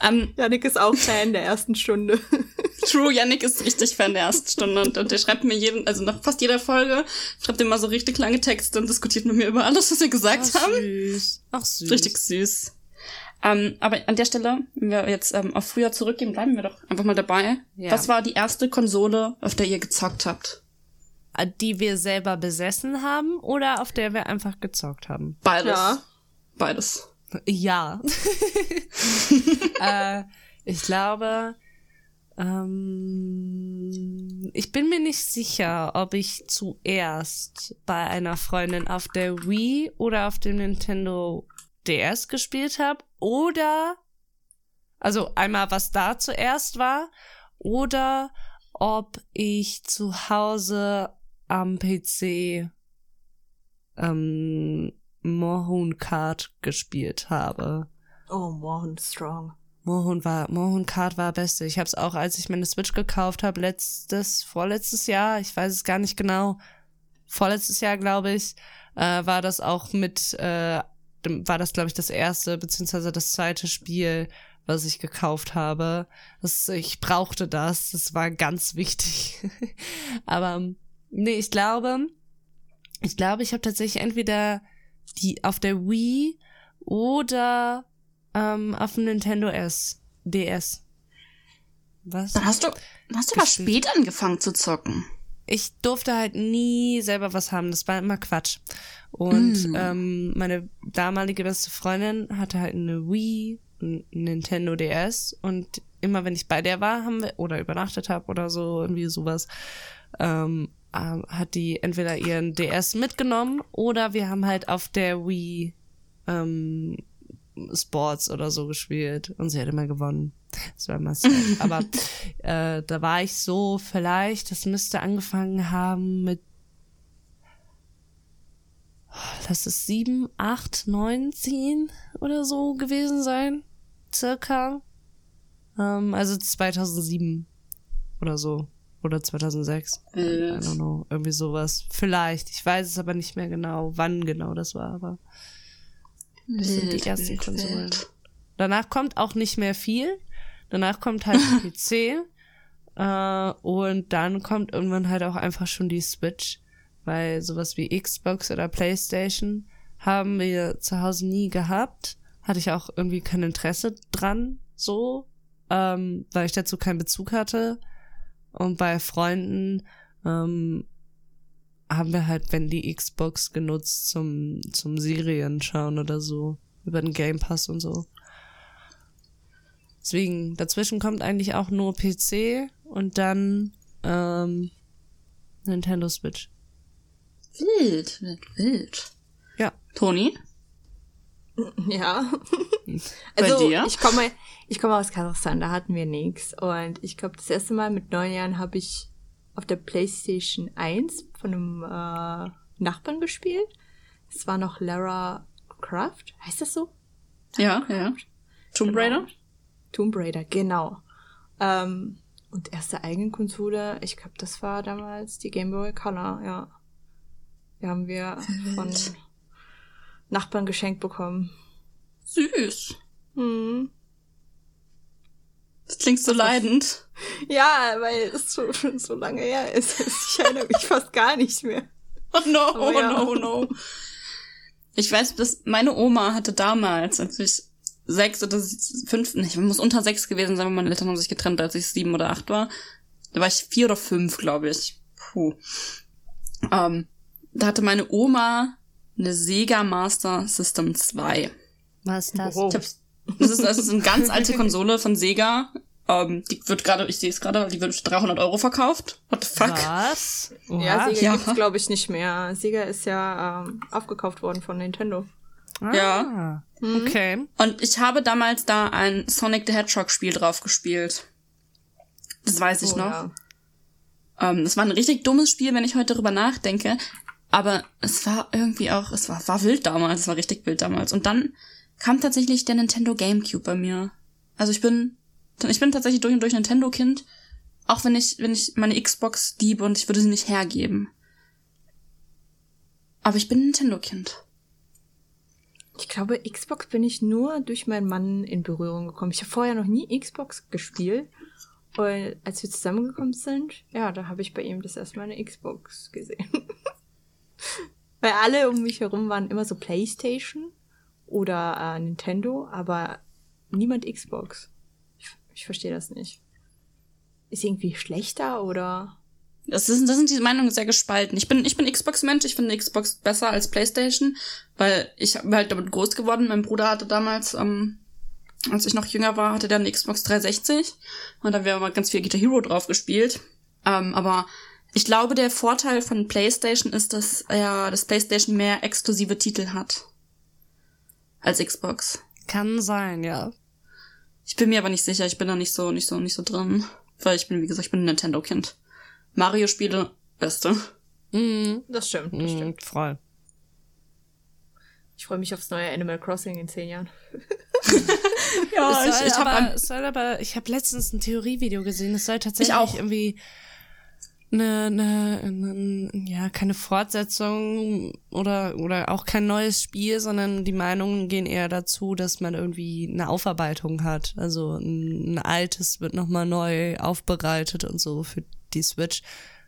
Ähm, Yannick ist auch Fan der ersten Stunde. True, Yannick ist richtig Fan der ersten Stunde und, und der schreibt mir jeden, also nach fast jeder Folge, schreibt er mal so richtig lange Texte und diskutiert mit mir über alles, was wir gesagt Ach, haben. süß. Ach, süß. Richtig süß. Ähm, aber an der Stelle, wenn wir jetzt ähm, auf früher zurückgehen, bleiben wir doch einfach mal dabei. Ja. Was war die erste Konsole, auf der ihr gezockt habt? Äh, Die wir selber besessen haben oder auf der wir einfach gezockt haben? Beides. Ja. Beides. Ja. äh, ich glaube, ähm, ich bin mir nicht sicher, ob ich zuerst bei einer Freundin auf der Wii oder auf dem Nintendo DS gespielt habe oder also einmal was da zuerst war oder ob ich zu Hause am PC ähm, Mohun Kart gespielt habe. Oh, Morgen Strong. Mohun war, Mohun Kart war beste. Ich habe es auch, als ich meine Switch gekauft habe, letztes, vorletztes Jahr, ich weiß es gar nicht genau, vorletztes Jahr glaube ich, äh, war das auch mit, äh, war das glaube ich das erste beziehungsweise das zweite Spiel, was ich gekauft habe. Das, ich brauchte das, das war ganz wichtig. Aber nee, ich glaube, ich glaube, ich habe tatsächlich entweder die auf der Wii oder ähm, auf dem Nintendo S. DS. Was? Dann hast du, hast du aber spät angefangen zu zocken. Ich durfte halt nie selber was haben. Das war immer Quatsch. Und Mm. ähm, meine damalige beste Freundin hatte halt eine Wii, ein Nintendo DS und immer wenn ich bei der war, haben wir oder übernachtet habe oder so irgendwie sowas, ähm, ähm, hat die entweder ihren DS mitgenommen oder wir haben halt auf der Wii ähm, Sports oder so gespielt und sie hat immer gewonnen. Das war immer sad. Aber äh, da war ich so vielleicht, das müsste angefangen haben mit lass es sieben, acht, neun, zehn oder so gewesen sein. Circa. Ähm, also 2007 oder so. Oder 2006. I Wild. don't know. Irgendwie sowas. Vielleicht. Ich weiß es aber nicht mehr genau, wann genau das war, aber das sind die ersten Konsolen. Danach kommt auch nicht mehr viel. Danach kommt halt PC. Äh, und dann kommt irgendwann halt auch einfach schon die Switch. Weil sowas wie Xbox oder Playstation haben wir zu Hause nie gehabt. Hatte ich auch irgendwie kein Interesse dran, so. Ähm, weil ich dazu keinen Bezug hatte. Und bei Freunden ähm, haben wir halt, wenn die Xbox genutzt zum, zum Serien schauen oder so. Über den Game Pass und so. Deswegen, dazwischen kommt eigentlich auch nur PC und dann ähm, Nintendo Switch. Wild, wild, wild. Ja. Toni? Ja. Also ich komme, ich komme aus Kasachstan, da hatten wir nichts. Und ich glaube, das erste Mal mit neun Jahren habe ich auf der PlayStation 1 von einem äh, Nachbarn gespielt. Es war noch Lara Croft, heißt das so? Ja, ja. Tomb Genau. Raider? Tomb Raider, genau. Ähm, und erste Eigenkonsole, ich glaube, das war damals die Game Boy Color, ja. Die haben wir von Nachbarn geschenkt bekommen. Süß. Hm. Das klingt so leidend. Ja, weil es schon so lange her ist. Ich erinnere mich fast gar nicht mehr. Oh no, oh ja. no, no. Ich weiß, dass meine Oma hatte damals, als ich sechs oder fünf, ich muss unter sechs gewesen sein, weil meine Eltern haben sich getrennt, als ich sieben oder acht war. Da war ich vier oder fünf, glaube ich. Puh. Ähm, da hatte meine Oma eine Sega Master System 2. Was ist das? Oh. Das, ist, das ist eine ganz alte Konsole von Sega. Ähm, die wird gerade, ich sehe es gerade, die wird für 300 Euro verkauft. What the fuck? Was? Oha. Ja, Sega Ja. gibt's glaube ich nicht mehr. Sega ist ja ähm, aufgekauft worden von Nintendo. Ah, Ja. Okay. Und ich habe damals da ein Sonic the Hedgehog Spiel drauf gespielt. Das weiß ich Oh, noch. ja. Ähm, das war ein richtig dummes Spiel, wenn ich heute darüber nachdenke. Aber es war irgendwie auch, es war, war wild damals, es war richtig wild damals. Und dann kam tatsächlich der Nintendo GameCube bei mir. Also ich bin, ich bin tatsächlich durch und durch Nintendo-Kind. Auch wenn ich, wenn ich meine Xbox liebe und ich würde sie nicht hergeben. Aber ich bin Nintendo-Kind. Ich glaube, Xbox bin ich nur durch meinen Mann in Berührung gekommen. Ich habe vorher noch nie Xbox gespielt. Und als wir zusammengekommen sind, ja, da habe ich bei ihm das erste Mal eine Xbox gesehen. Weil alle um mich herum waren immer so PlayStation oder äh, Nintendo, aber niemand Xbox. Ich, ich verstehe das nicht. Ist irgendwie schlechter oder? Das, ist, das sind die Meinungen sehr gespalten. Ich bin, ich bin Xbox-Mensch, ich finde Xbox besser als Playstation, weil ich bin halt damit groß geworden. Mein Bruder hatte damals, ähm, als ich noch jünger war, hatte der eine Xbox 360 und da haben wir mal ganz viel Guitar Hero drauf gespielt. Ähm, aber ich glaube, der Vorteil von Playstation ist, dass ja das Playstation mehr exklusive Titel hat als Xbox. Kann sein, ja. Ich bin mir aber nicht sicher, ich bin da nicht so, nicht so, nicht so drin. Weil ich bin, wie gesagt, ich bin ein Nintendo-Kind. Mario-Spiele, beste. Mhm. Das stimmt, das Mhm, stimmt. voll. Ich freue mich aufs neue Animal Crossing in zehn Jahren. Ja, soll, ich, ich habe aber, soll aber, ich habe letztens ein Theorievideo gesehen, es soll tatsächlich auch. irgendwie eine, eine, eine, ja, keine Fortsetzung oder, oder auch kein neues Spiel, sondern die Meinungen gehen eher dazu, dass man irgendwie eine Aufarbeitung hat. Also ein, ein altes wird nochmal neu aufbereitet und so für die Switch.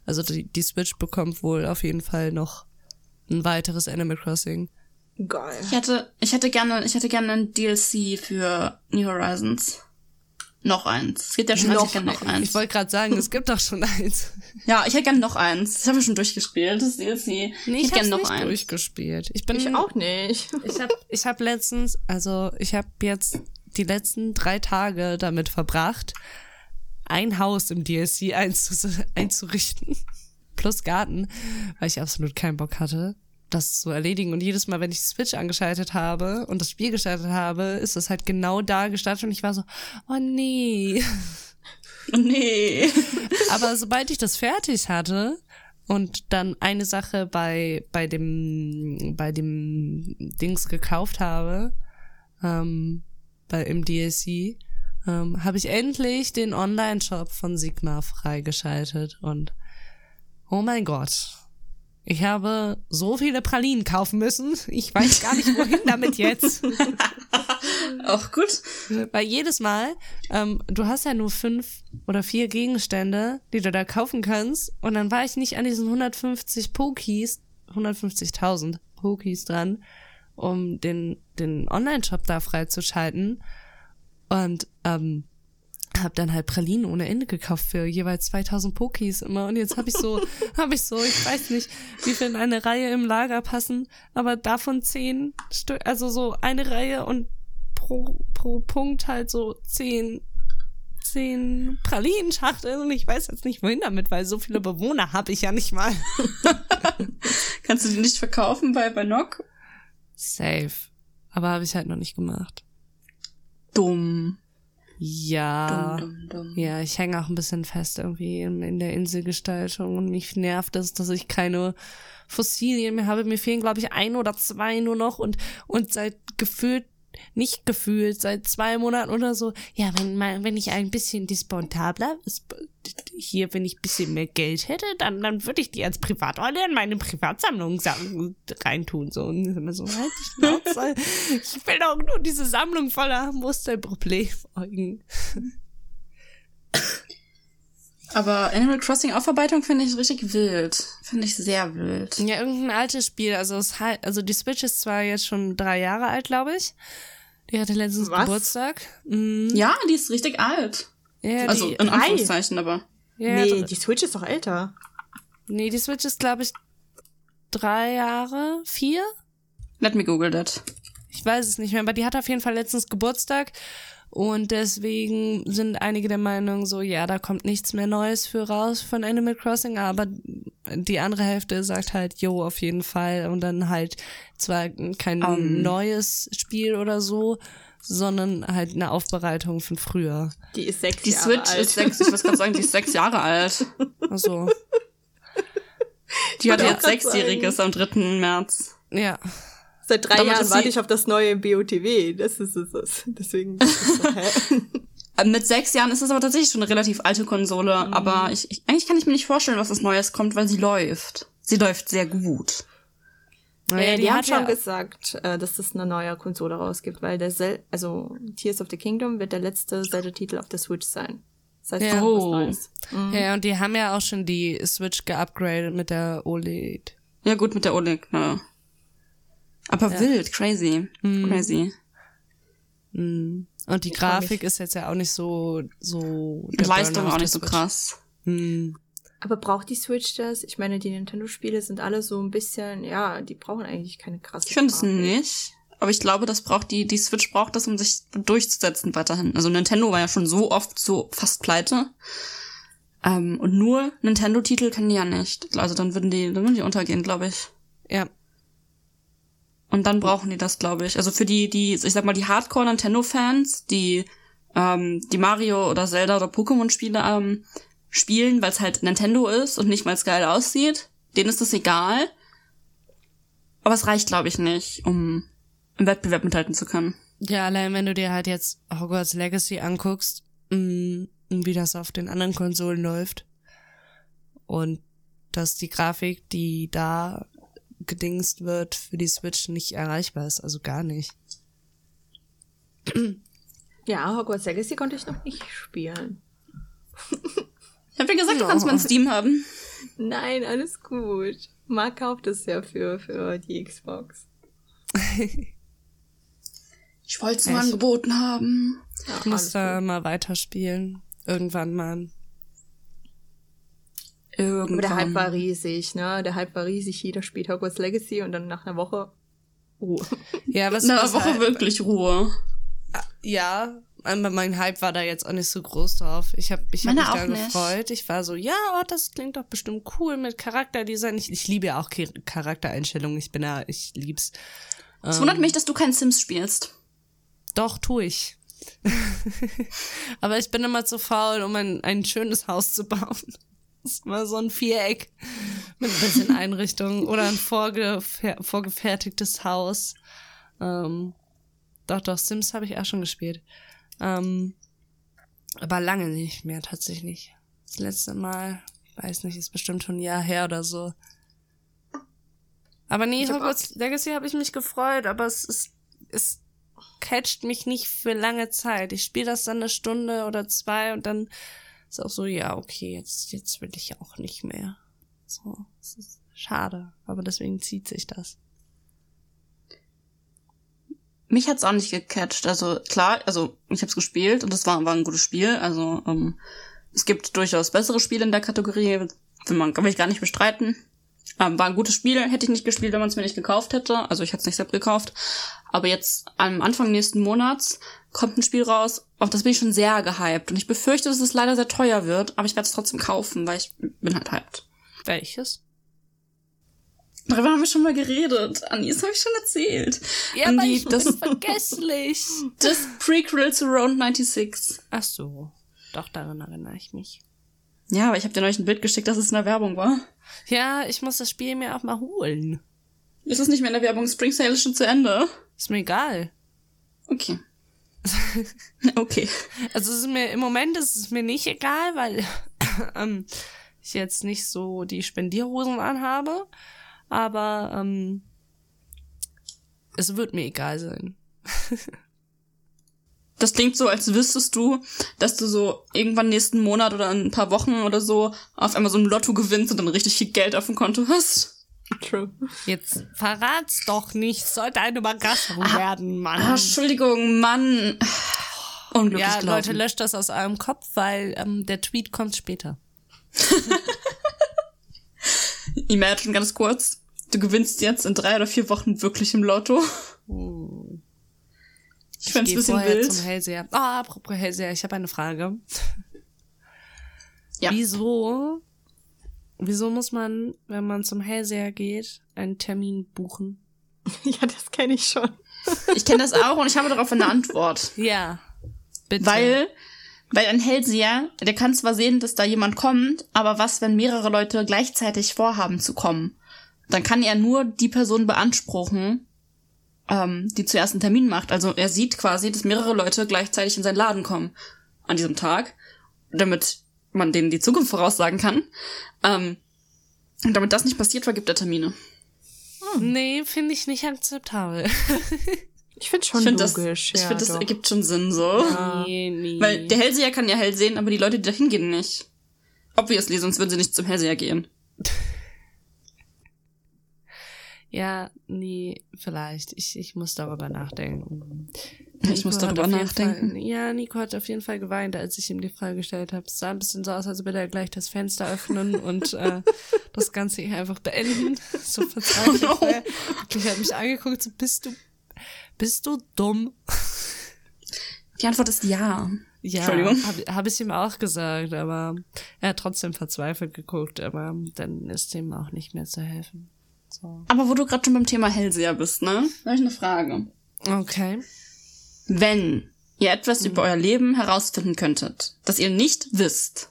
Also die, die Switch bekommt wohl auf jeden Fall noch ein weiteres Animal Crossing. Geil. Ich hätte, ich hätte gerne, ich hätte gerne ein DLC für New Horizons. Noch eins. Es gibt ja schon, gerne noch eins. Ich wollte gerade sagen, es gibt doch schon eins. ja, ich hätte gerne noch eins. Das habe ich schon durchgespielt, das DLC. Nee, ich ich hätte hab's noch nicht eins. durchgespielt. Ich bin Ich auch nicht. Ich habe ich hab letztens, also ich habe jetzt die letzten drei Tage damit verbracht, ein Haus im DLC einzurichten. Plus Garten, weil ich absolut keinen Bock hatte. Das zu erledigen. Und jedes Mal, wenn ich Switch angeschaltet habe und das Spiel gestartet habe, ist es halt genau da gestartet und ich war so, oh nee. Oh nee. Aber sobald ich das fertig hatte und dann eine Sache bei, bei dem, bei dem Dings gekauft habe, ähm, bei, im DSC, ähm, habe ich endlich den Online-Shop von Sigma freigeschaltet und oh mein Gott. Ich habe so viele Pralinen kaufen müssen. Ich weiß gar nicht, wohin damit jetzt. Auch gut. Weil jedes Mal, ähm, du hast ja nur fünf oder vier Gegenstände, die du da kaufen kannst. Und dann war ich nicht an diesen 150 Pokies, 150.000 Pokies dran, um den, den Online-Shop da freizuschalten. Und ähm, hab dann halt Pralinen ohne Ende gekauft für jeweils 2000 Pokis immer. Und jetzt habe ich so habe ich so ich weiß nicht wie viel in eine Reihe im Lager passen. Aber davon zehn Stück also so eine Reihe und pro pro Punkt halt so zehn zehn Pralinenschachteln und ich weiß jetzt nicht wohin damit weil so viele Bewohner habe ich ja nicht mal. Kannst du die nicht verkaufen bei, bei Nock? safe. Aber habe ich halt noch nicht gemacht. Dumm. Ja Dumm, dumm, dumm. Ja, ich hänge auch ein bisschen fest irgendwie in, in der Inselgestaltung und mich nervt es, dass ich keine Fossilien mehr habe. Mir fehlen, glaube ich, ein oder zwei nur noch und, und seit gefühlt, nicht gefühlt, seit zwei Monaten oder so, ja, wenn wenn ich ein bisschen dispontabler, sp- hier, wenn ich ein bisschen mehr Geld hätte, dann, dann würde ich die als Privatorte in meine Privatsammlung sam- reintun, so. Und so, halt die. Ich will doch nur diese Sammlung voller haben, wo ist dein Problem? Eugen? Aber Animal Crossing Aufarbeitung finde ich richtig wild. Finde ich sehr wild. Ja, irgendein altes Spiel. Also, es halt, also die Switch ist zwar jetzt schon drei Jahre alt, glaube ich. Die hatte letztens Was? Geburtstag. Mhm. Ja, die ist richtig alt. Ja, Also die, in Anführungszeichen, aber. ja, nee, die Switch ist doch älter. nee, die Switch ist, glaube ich, drei Jahre, vier? Let me google that. Ich weiß es nicht mehr, aber die hatte auf jeden Fall letztens Geburtstag. Und deswegen sind einige der Meinung so, ja, da kommt nichts mehr Neues für raus von Animal Crossing, aber die andere Hälfte sagt halt, jo, auf jeden Fall. Und dann halt zwar kein Um. neues Spiel oder so, sondern halt eine Aufbereitung von früher. Die ist sechs Die Jahre Switch alt. ist sechs, ich wollte gerade sagen, die ist sechs Jahre alt. Also, Die hat jetzt Sechsjähriges am 3. März. ja. Seit drei Damit Jahren warte ich auf das neue BOTW. Das ist es. es. Deswegen. ist so, hä? Äh, Mit sechs Jahren ist es aber tatsächlich schon eine relativ alte Konsole, aber ich, ich, eigentlich kann ich mir nicht vorstellen, was das Neues kommt, weil sie läuft. Sie läuft sehr gut. Naja, Ja, die, haben hat schon ja, gesagt, äh, dass es eine neue Konsole rausgibt, weil der Sel also Tears of the Kingdom wird der letzte Zelda-Titel auf der Switch sein. Das heißt, Ja. was Oh. Mhm. ja, und die haben ja auch schon die Switch geupgradet mit der OLED. Ja, gut mit der OLED, ja. Aber wild, crazy. Crazy. Mhm. Und die Ich. Grafik ist jetzt ja auch nicht so, so. Und der Leistung auch nicht so krass. Mhm. Aber braucht die Switch das? Ich meine, die Nintendo-Spiele sind alle so ein bisschen, ja, die brauchen eigentlich keine krasse Ich finde es nicht. Aber ich glaube, das braucht die, die Switch braucht das, um sich durchzusetzen weiterhin. Also Nintendo war ja schon so oft so fast pleite. Ähm, und nur Nintendo-Titel können die ja nicht. Also dann würden die, dann würden die untergehen, glaube ich. Ja. Und dann brauchen die das, glaube ich. Also für die, die, ich sag mal, die Hardcore-Nintendo-Fans, die, ähm, die Mario oder Zelda oder Pokémon-Spiele ähm, spielen, weil es halt Nintendo ist und nicht, es geil aussieht, denen ist das egal. Aber es reicht, glaube ich, nicht, um im Wettbewerb mithalten zu können. Ja, allein wenn du dir halt jetzt Hogwarts Legacy anguckst, mh, wie das auf den anderen Konsolen läuft. Und dass die Grafik, die da gedingst wird, für die Switch nicht erreichbar ist. Also gar nicht. Ja, Hogwarts Legacy konnte ich noch nicht spielen. Ich habe ja gesagt, du Ja. kannst mal ein Steam haben. Nein, alles gut. Marc kauft es ja für, für die Xbox. Ich wollte es nur angeboten haben. Ja, Ich muss da mal weiterspielen. Irgendwann mal. Irgendwann. Aber der Hype war riesig, ne? Der Hype war riesig. Jeder spielt Hogwarts Legacy und dann nach einer Woche. Oh. Ja, was Eine was Woche halt- wirklich Ruhe. Ja, Aber mein Hype war da jetzt auch nicht so groß drauf. Ich habe ich hab Meine mich da nicht. gefreut. Ich war so, ja, oh, das klingt doch bestimmt cool mit Charakterdesign. Ich, ich liebe ja auch Charaktereinstellungen. Ich bin ja, ich lieb's. Es wundert mich, dass du kein Sims spielst. Doch, tu ich. Aber ich bin immer zu faul, um ein, ein schönes Haus zu bauen. Das ist mal so ein Viereck mit ein bisschen Einrichtung oder ein vorgefer vorgefertigtes Haus. Ähm, doch, doch, Sims habe ich auch schon gespielt. Ähm, aber lange nicht mehr tatsächlich. Das letzte Mal, weiß nicht, ist bestimmt schon ein Jahr her oder so. Aber nee, Ich hab Hogwarts Legacy habe ich mich gefreut, aber es ist, es catcht mich nicht für lange Zeit. Ich spiele das dann eine Stunde oder zwei und dann ist auch so, ja, okay, jetzt, jetzt will ich auch nicht mehr. So, es ist schade, aber deswegen zieht sich das. Mich hat's auch nicht gecatcht. Also klar, also ich hab's gespielt und es war, war ein gutes Spiel. Also ähm, es gibt durchaus bessere Spiele in der Kategorie, will man will ich gar nicht bestreiten. Ähm, war ein gutes Spiel, hätte ich nicht gespielt, wenn man es mir nicht gekauft hätte. Also ich hätte es nicht selbst gekauft. Aber jetzt am Anfang nächsten Monats kommt ein Spiel raus, auf das bin ich schon sehr gehypt. Und ich befürchte, dass es leider sehr teuer wird, aber ich werde es trotzdem kaufen, weil ich bin halt hyped. Welches? Darüber haben wir schon mal geredet. Anis habe ich schon erzählt. Ja, Und aber die- ich das- bin vergesslich. Das Prequel zu Round 96. Ach so, doch daran erinnere ich mich. Ja, aber ich habe dir neulich ein Bild geschickt, dass es in der Werbung war. Ja, ich muss das Spiel mir auch mal holen. Ist es nicht mehr in der Werbung? Spring Sale ist schon zu Ende. Ist mir egal. Okay. okay. Also es ist mir im Moment ist es mir nicht egal, weil ähm, ich jetzt nicht so die Spendierhosen anhabe, aber ähm, es wird mir egal sein. Das klingt so, als wüsstest du, dass du so irgendwann nächsten Monat oder in ein paar Wochen oder so auf einmal so ein Lotto gewinnst und dann richtig viel Geld auf dem Konto hast. True. Jetzt verrat's doch nicht, sollte eine Überraschung werden, Mann. Ah, Entschuldigung, Mann. Unglücklich ja, gelaufen. Leute, löscht das aus eurem Kopf, weil ähm, der Tweet kommt später. Imagine ganz kurz. Du gewinnst jetzt in drei oder vier Wochen wirklich im Lotto. Ich find's Geh ein bisschen vorher wild. zum Hellseher. Ah, apropos Hellseher, ich habe eine Frage. Ja. Wieso, wieso muss man, wenn man zum Hellseher geht, einen Termin buchen? Ja, das kenne ich schon. Ich kenne das auch und ich habe darauf eine Antwort. Ja, bitte. Weil, weil ein Hellseher, der kann zwar sehen, dass da jemand kommt, aber was, wenn mehrere Leute gleichzeitig vorhaben zu kommen? Dann kann er nur die Person beanspruchen, ähm, die zuerst einen Termin macht. Also er sieht quasi, dass mehrere Leute gleichzeitig in seinen Laden kommen an diesem Tag, damit man denen die Zukunft voraussagen kann. Ähm, und damit das nicht passiert, vergibt er Termine. Nee, finde ich nicht akzeptabel. Ich finde schon Ich finde, das, logisch. ich ja, find, das doch. ergibt schon Sinn so. Nee, nee. Weil der Hellseher kann ja hell sehen, aber die Leute, die da hingehen, nicht. Obviously, sonst würden sie nicht zum Hellseher gehen. ja, nee, vielleicht. Ich, ich muss darüber nachdenken. Ich muss Nico darüber nachdenken. Fall, ja, Nico hat auf jeden Fall geweint, als ich ihm die Frage gestellt habe. Es sah ein bisschen so aus, als würde er gleich das Fenster öffnen und äh, das Ganze hier einfach beenden. So verzweifelt. Oh no. Wirklich hat mich angeguckt, so bist du, bist du dumm? Die Antwort ist ja. Ja, Entschuldigung. habe hab ich ihm auch gesagt, aber er hat trotzdem verzweifelt geguckt, aber dann ist ihm auch nicht mehr zu helfen. So. Aber wo du gerade schon beim Thema Hellseher bist, ne? Da habe ich eine Frage. Okay. Wenn ihr etwas Mhm. über euer Leben herausfinden könntet, das ihr nicht wisst,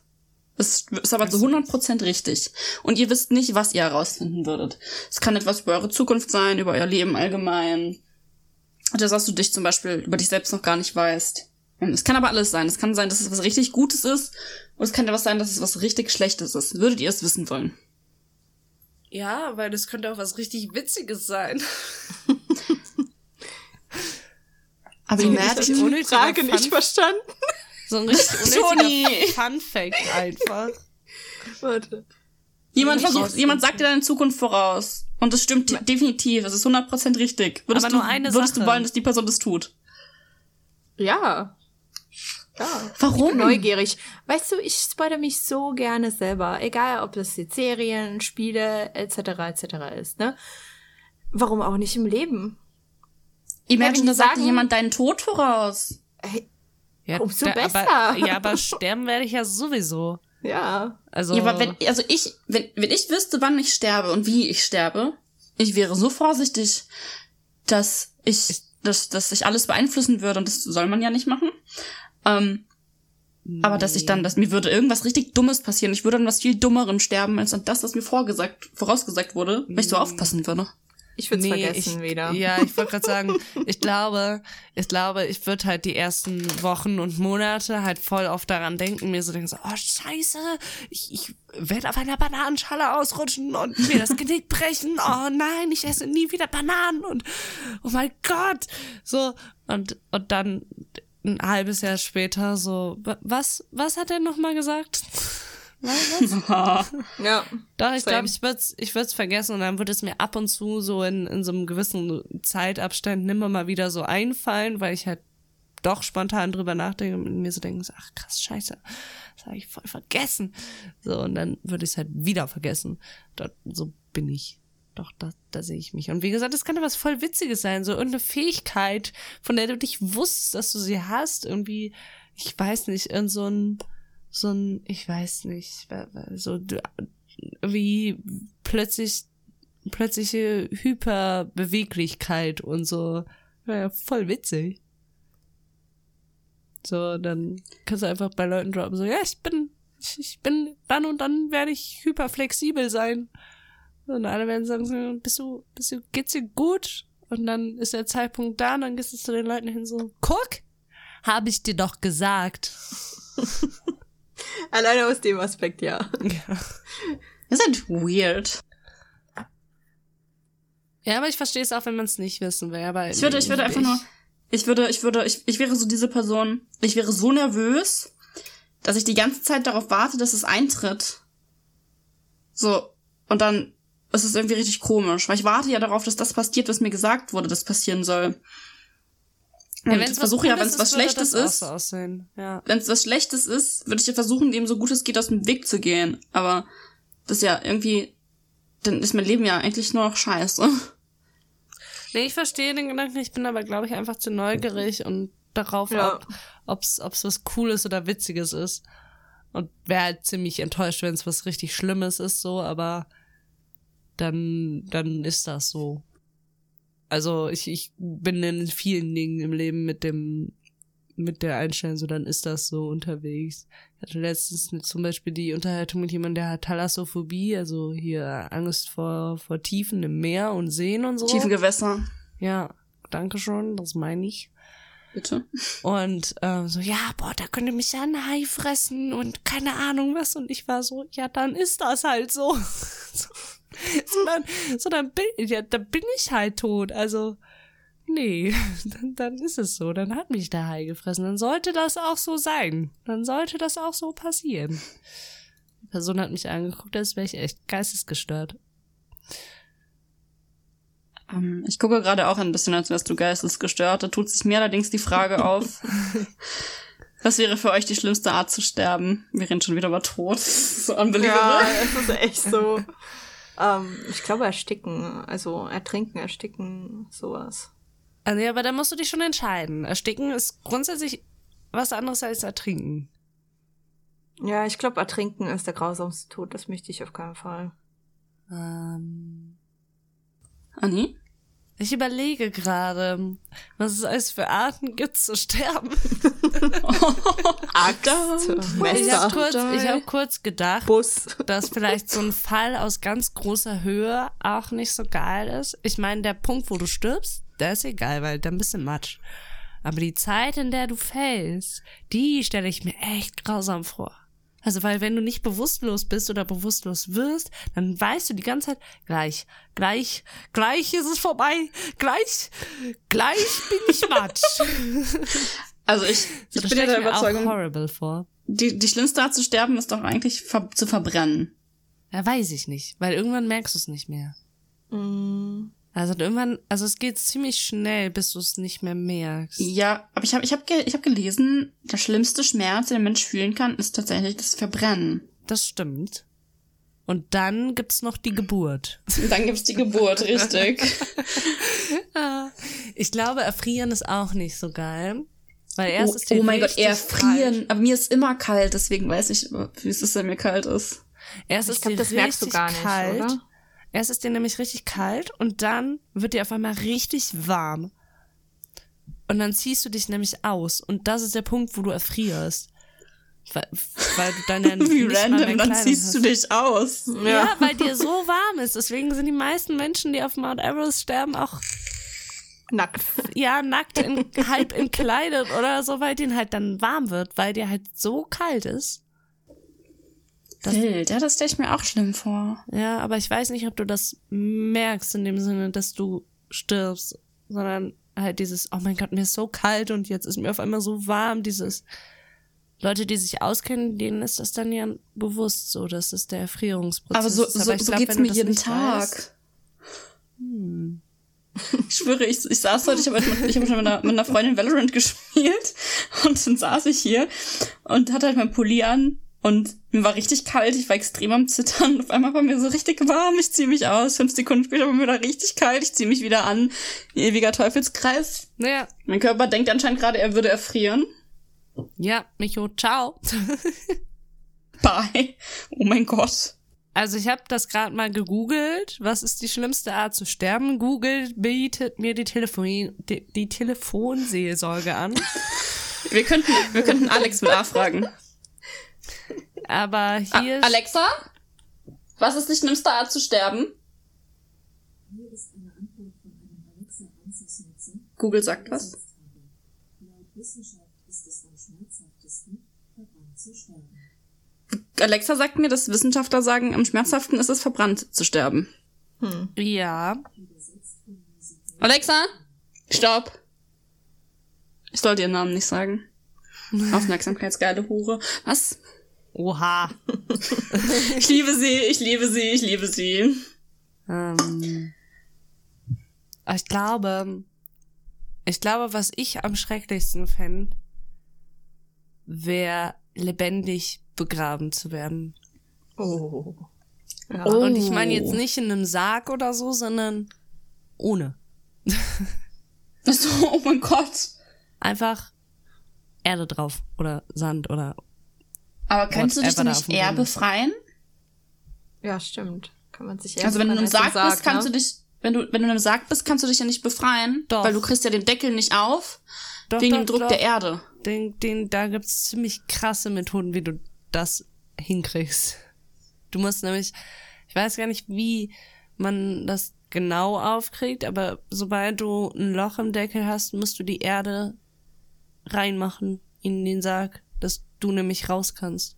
das ist aber zu 100% richtig. Und ihr wisst nicht, was ihr herausfinden würdet. Es kann etwas über eure Zukunft sein, über euer Leben allgemein. Oder dass du dich zum Beispiel über dich selbst noch gar nicht weißt. Es kann aber alles sein. Es kann sein, dass es was richtig Gutes ist. Und es kann ja was sein, dass es was richtig Schlechtes ist. Würdet ihr es wissen wollen? Ja, weil das könnte auch was richtig Witziges sein. Aber Ich die habe die Frage nicht verstanden. So ein richtig unnötiger Fun-Fact einfach. Warte. Jemand versucht, jemand sagt dir deine Zukunft voraus. Und das stimmt de- definitiv. Es ist 100% richtig. Würdest, Aber du, nur eine würdest Sache. du wollen, dass die Person das tut? Ja. Ja. Warum? Ich bin neugierig. Weißt du, ich spoilere mich so gerne selber. Egal, ob das jetzt Serien, Spiele, etc., etc. ist, ne? Warum auch nicht im Leben? Imagine, da sagt jemand deinen Tod voraus. Hey, Ja, Umso da- besser. Aber, ja, aber sterben werde ich ja sowieso. Ja. Also, Ja, aber wenn, also ich, wenn, wenn ich wüsste, wann ich sterbe und wie ich sterbe, ich wäre so vorsichtig, dass ich, dass, dass ich alles beeinflussen würde und das soll man ja nicht machen. Ähm, aber dass ich dann, dass mir würde irgendwas richtig Dummes passieren. Ich würde an was viel Dummerem sterben, als an das, was mir vorgesagt, vorausgesagt wurde, wenn ich so aufpassen würde. Ich würde es Nee, vergessen ich, wieder. Ja, ich wollte gerade sagen, ich glaube, ich glaube, ich würde halt die ersten Wochen und Monate halt voll oft daran denken, mir so denken so, oh scheiße, ich, ich werde auf einer Bananenschale ausrutschen und mir das Genick brechen. Oh nein, ich esse nie wieder Bananen und oh mein Gott. So, und, und dann ein halbes Jahr später so, wa- was, was hat er nochmal gesagt? Ja. Doch, ich glaube, ich würde es ich würd's vergessen und dann würde es mir ab und zu so in, in so einem gewissen Zeitabstand immer mal wieder so einfallen, weil ich halt doch spontan drüber nachdenke und mir so denke, so, ach krass, scheiße, das habe ich voll vergessen. So, und dann würde ich es halt wieder vergessen. Dort, so bin ich. Doch, da, da sehe ich mich. Und wie gesagt, das kann ja was voll Witziges sein, so irgendeine Fähigkeit, von der du dich wusstest, dass du sie hast, irgendwie, ich weiß nicht, irgend so ein, so ein, ich weiß nicht, so wie plötzlich plötzliche Hyperbeweglichkeit und so. Ja, voll witzig. So, dann kannst du einfach bei Leuten droppen, so, ja, ich bin, ich, ich bin, dann und dann werde ich hyperflexibel sein. Und alle werden sagen, so, bist du, bist du, geht's dir gut? Und dann ist der Zeitpunkt da und dann gehst du zu den Leuten hin so, guck, habe ich dir doch gesagt. Alleine aus dem Aspekt, ja. Ja. Das ist halt weird. Ja, aber ich verstehe es auch, wenn man es nicht wissen will. Aber Ich würde, ich würde einfach nur, ich würde, ich würde, ich, ich wäre so diese Person, ich wäre so nervös, dass ich die ganze Zeit darauf warte, dass es eintritt. So, und dann ist es irgendwie richtig komisch, weil ich warte ja darauf, dass das passiert, was mir gesagt wurde, das passieren soll. Wenn's ich versuche ja, wenn es was Schlechtes ist. Ja. wenn es was Schlechtes ist, würde ich ja versuchen, dem so gut es geht aus dem Weg zu gehen. Aber das ist ja irgendwie, dann ist mein Leben ja eigentlich nur noch scheiße. Nee, ich verstehe den Gedanken, ich bin aber, glaube ich, einfach zu neugierig und darauf, Ja. ob ob's, ob's was Cooles oder Witziges ist. Und wäre halt ziemlich enttäuscht, wenn es was richtig Schlimmes ist, so, aber dann, dann ist das so. Also ich, ich bin in vielen Dingen im Leben mit dem, mit der Einstellung, so dann ist das so unterwegs. Ich hatte letztens zum Beispiel die Unterhaltung mit jemandem, der hat Thalassophobie, also hier Angst vor, vor Tiefen im Meer und Seen und so. Tiefe Gewässer, Ja, danke schon, das meine ich. bitte. Und ähm, so, ja, boah, da könnte mich ja ein Hai fressen und keine Ahnung was. Und ich war so, ja, dann ist das halt so. so, so, dann, so dann, bin, ja, dann bin ich halt tot. Also, nee, dann, dann ist es so. Dann hat mich der Hai gefressen. Dann sollte das auch so sein. Dann sollte das auch so passieren. Die Person hat mich angeguckt, als wäre ich echt geistesgestört. Ähm, ich gucke gerade auch ein bisschen, als wärst du geistesgestört. Da tut sich mir allerdings die Frage auf, was wäre für euch die schlimmste Art zu sterben? Wir reden schon wieder über Tod. so Ja, unbelievable. es ist echt so. Ähm, ich glaube ersticken, also ertrinken, ersticken, sowas. Also ja, aber da musst du dich schon entscheiden. Ersticken ist grundsätzlich was anderes als ertrinken. Ja, ich glaube ertrinken ist der grausamste Tod, das möchte ich auf keinen Fall. Ähm, Anni? Ich überlege gerade, was es alles für Arten gibt zu sterben. Axt, Ich habe kurz, ich hab kurz gedacht, Bus. dass vielleicht so ein Fall aus ganz großer Höhe auch nicht so geil ist. Ich meine, der Punkt, wo du stirbst, der ist egal, weil dann bist du Matsch. Aber die Zeit, in der du fällst, die stelle ich mir echt grausam vor. Also, weil wenn du nicht bewusstlos bist oder bewusstlos wirst, dann weißt du die ganze Zeit, gleich, gleich, gleich ist es vorbei, gleich, gleich bin ich Matsch. Also ich, So, ich bin ja der Überzeugung, horrible vor. die, die schlimmste Art zu sterben ist doch eigentlich ver zu verbrennen. Ja, weiß ich nicht, weil irgendwann merkst du es nicht mehr. Mm, Also irgendwann, also es geht ziemlich schnell, bis du es nicht mehr merkst. Ja, aber ich habe ich hab ge ich hab gelesen, der schlimmste Schmerz, den der Mensch fühlen kann, ist tatsächlich das Verbrennen. Das stimmt. Und dann gibt's noch die Geburt. Und dann gibt's die Geburt, richtig. Ich glaube, erfrieren ist auch nicht so geil. Weil erst Oh, ist oh mein Gott, erfrieren. kalt. Aber mir ist immer kalt, deswegen weiß ich, wie es ist, wenn mir kalt ist. Erst Ich ist glaube, dir das merkst du gar nicht, kalt. oder? Erst ist dir nämlich richtig kalt und dann wird dir auf einmal richtig warm. Und dann ziehst du dich nämlich aus. Und das ist der Punkt, wo du erfrierst. Weil, weil du dann ja Wie random, dann ziehst hast. du dich aus. Ja. weil dir so warm ist. Deswegen sind die meisten Menschen, die auf Mount Everest sterben, auch Nackt. ja nackt, in, halb entkleidet oder so, weil denen halt dann warm wird, weil dir halt so kalt ist. Das- Wild, ja, das stelle ich mir auch schlimm vor. Ja, aber ich weiß nicht, ob du das merkst in dem Sinne, dass du stirbst, sondern halt dieses, oh mein Gott, mir ist so kalt und jetzt ist mir auf einmal so warm, dieses Leute, die sich auskennen, denen ist das dann ja bewusst so, dass es der Erfrierungsprozess Aber so, ist. so, ich so glaub, geht's mir jeden Tag. weißt- hm. Ich schwöre, ich, ich saß heute, ich habe ich hab schon mit einer, mit einer Freundin Valorant gespielt und dann saß ich hier und hatte halt mein Pulli an und mir war richtig kalt, ich war extrem am Zittern. Auf einmal war mir so richtig warm, ich ziehe mich aus. Fünf Sekunden später war mir wieder richtig kalt, ich ziehe mich wieder an. Ewiger Teufelskreis. Naja, Mein Körper denkt anscheinend gerade, er würde erfrieren. ja, Micho, ciao. Bye. Oh mein Gott. Also ich habe das gerade mal gegoogelt. Was ist die schlimmste Art zu sterben? Google bietet mir die, Telefon die, die Telefonseelsorge an. Wir könnten, wir könnten Alex mit A fragen. Aber A hier Alexa? Was ist die schlimmste Art zu sterben? Hier ist eine Antwort von einem Alexa-Ansatznutzer. Google sagt was. Laut Wissenschaft ist es am schmerzhaftesten, verbrannt zu sterben. Alexa sagt mir, dass Wissenschaftler sagen, am schmerzhaften ist es verbrannt zu sterben. Hm. ja, Alexa, stopp. Ich sollte ihren Namen nicht sagen. Aufmerksamkeitsgeile Hure. Was? Oha. Ich liebe sie, ich liebe sie, ich liebe sie. Ähm, ich glaube, ich glaube, was ich am schrecklichsten fände, wäre lebendig begraben zu werden. Oh. Ja. Oh. Und ich meine jetzt nicht in einem Sarg oder so, sondern ohne. So, oh mein Gott. Einfach Erde drauf oder Sand oder Aber könntest du dich Whatever denn da auf nicht eher befreien? ja, stimmt. Kann man sich eher Also wenn du in einem befreien Sarg als bist, kannst ne? du dich, wenn du, wenn du in einem Sarg bist, kannst du dich ja nicht befreien. Doch. Weil du kriegst ja den Deckel nicht auf, Doch, wegen doch, dem Druck doch. der Erde. Den, den, da gibt's ziemlich krasse Methoden, wie du das hinkriegst. Du musst nämlich, ich weiß gar nicht, wie man das genau aufkriegt, aber sobald du ein Loch im Deckel hast, musst du die Erde reinmachen in den Sarg, dass du nämlich raus kannst.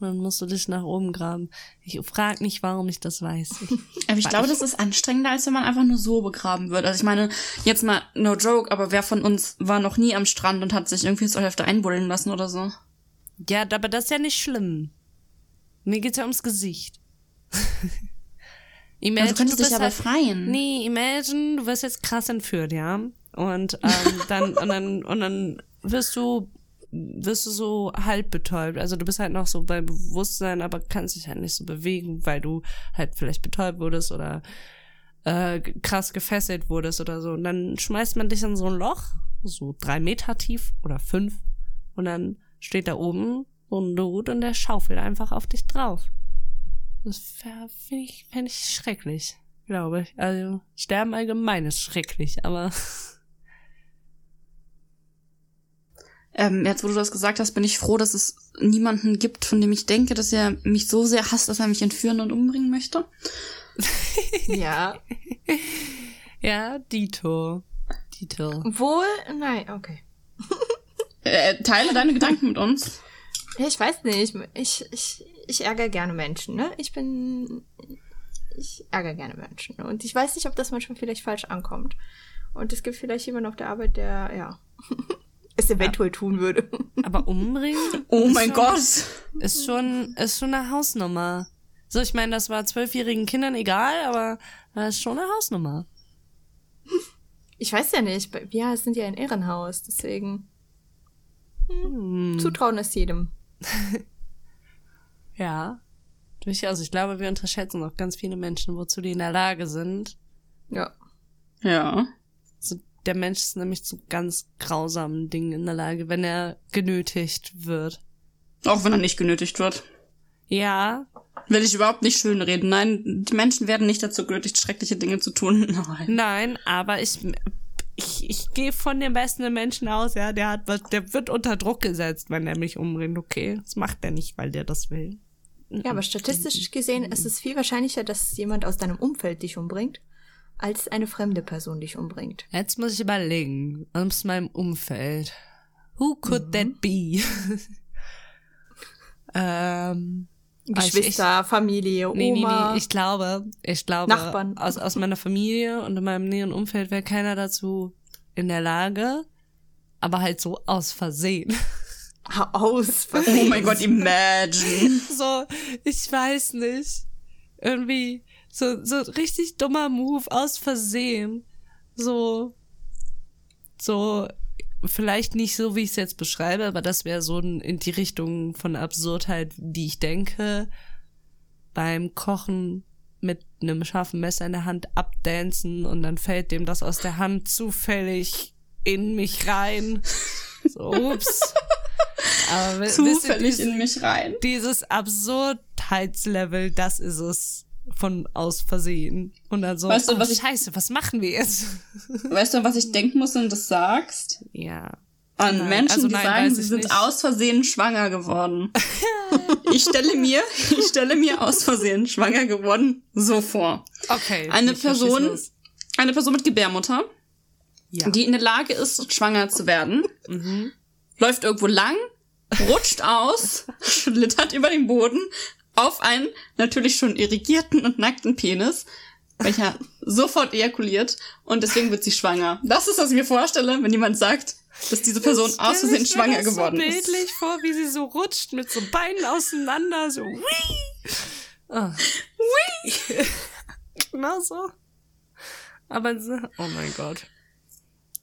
Und Dann musst du dich nach oben graben. Ich frag nicht, warum ich das weiß. Ich, Aber ich glaube, das ist anstrengender, als wenn man einfach nur so begraben wird. Also ich meine, jetzt mal no joke, aber wer von uns war noch nie am Strand und hat sich irgendwie zur Hälfte einbuddeln lassen oder so? ja, aber das ist ja nicht schlimm. Mir geht's ja ums Gesicht. Imagine, Also du könntest dich ja halt- befreien. Nee, imagine, du wirst jetzt krass entführt, ja? Und ähm, dann und dann und dann wirst du wirst du so halb betäubt. Also du bist halt noch so bei Bewusstsein, aber kannst dich halt nicht so bewegen, weil du halt vielleicht betäubt wurdest oder äh, krass gefesselt wurdest oder so. Und dann schmeißt man dich in so ein Loch, so drei Meter tief oder fünf, und dann steht da oben so ein Dude und der schaufelt einfach auf dich drauf. Das finde ich, fänd ich schrecklich, glaube ich. Also, Sterben allgemein ist schrecklich, aber Ähm, jetzt, wo du das gesagt hast, bin ich froh, dass es niemanden gibt, von dem ich denke, dass er mich so sehr hasst, dass er mich entführen und umbringen möchte. Ja. ja, Dito. Dito. Wohl, nein, okay. Äh, teile deine Gedanken mit uns. Ich weiß nicht. Ich, ich, ich ärgere gerne Menschen, ne? Ich bin. Ich ärgere gerne Menschen. Und ich weiß nicht, ob das manchmal vielleicht falsch ankommt. Und es gibt vielleicht jemanden auf der Arbeit, der, ja, es eventuell tun würde. Aber umbringen Oh Ist mein schon- Gott. ist schon, ist schon eine Hausnummer. So, ich meine, das war zwölfjährigen Kindern egal, aber das ist schon eine Hausnummer. Ich weiß ja nicht. Wir sind ja ein Ehrenhaus, deswegen Hm. zutrauen es jedem. Ja. Durchaus. Ich glaube, wir unterschätzen noch ganz viele Menschen, wozu die in der Lage sind. Ja. Ja. Der Mensch ist nämlich zu ganz grausamen Dingen in der Lage, wenn er genötigt wird. Auch wenn er nicht genötigt wird. Ja, Will ich überhaupt nicht schönreden. Nein, die Menschen werden nicht dazu genötigt, schreckliche Dinge zu tun. Nein. nein, aber ich, ich, ich gehe von dem besten Menschen aus, ja, der hat was, der wird unter Druck gesetzt, wenn er mich umbringt, okay. Das macht er nicht, weil der das will. Ja, aber statistisch gesehen ist es viel wahrscheinlicher, dass jemand aus deinem Umfeld dich umbringt, als eine fremde Person dich umbringt. Jetzt muss ich überlegen, aus meinem Umfeld. Who could that be? ähm, ich- Geschwister, Familie, Oma. Nee, nee, nee, ich glaube, ich glaube, Nachbarn. Aus, aus meiner Familie und in meinem näheren Umfeld wäre keiner dazu in der Lage, aber halt so aus Versehen. Aus. Oh mein Gott, imagine. so, ich weiß nicht. Irgendwie so, so richtig dummer Move aus Versehen. So, so, vielleicht nicht so, wie ich es jetzt beschreibe, aber das wäre so ein- in die Richtung von Absurdheit, die ich denke. Beim Kochen mit einem scharfen Messer in der Hand abdancen und dann fällt dem das aus der Hand zufällig in mich rein. So, ups. Aber Zufällig diese- in mich rein. dieses Absurdheitslevel, das ist es von aus Versehen. Und dann so, Weißt du, oh, was ich- scheiße, was machen wir jetzt? Weißt du, was ich denken muss, wenn du das sagst? Ja. An Nein, Menschen, also die nein, sagen, weiß sie sind nicht. aus Versehen schwanger geworden. ich stelle mir, ich stelle mir aus Versehen schwanger geworden so vor. Okay. Eine Person, eine Person mit Gebärmutter, Ja. die in der Lage ist, schwanger zu werden, mhm. läuft irgendwo lang, rutscht aus, schlittert über den Boden auf einen natürlich schon irrigierten und nackten Penis, welcher sofort ejakuliert und deswegen wird sie schwanger. Das ist, was ich mir vorstelle, wenn jemand sagt, dass diese Person Stell aus Versehen ich mir schwanger das geworden so ist. bildlich vor, wie sie so rutscht mit so Beinen auseinander, so wii. Oh. Wii. genau so. Aber so, oh mein Gott.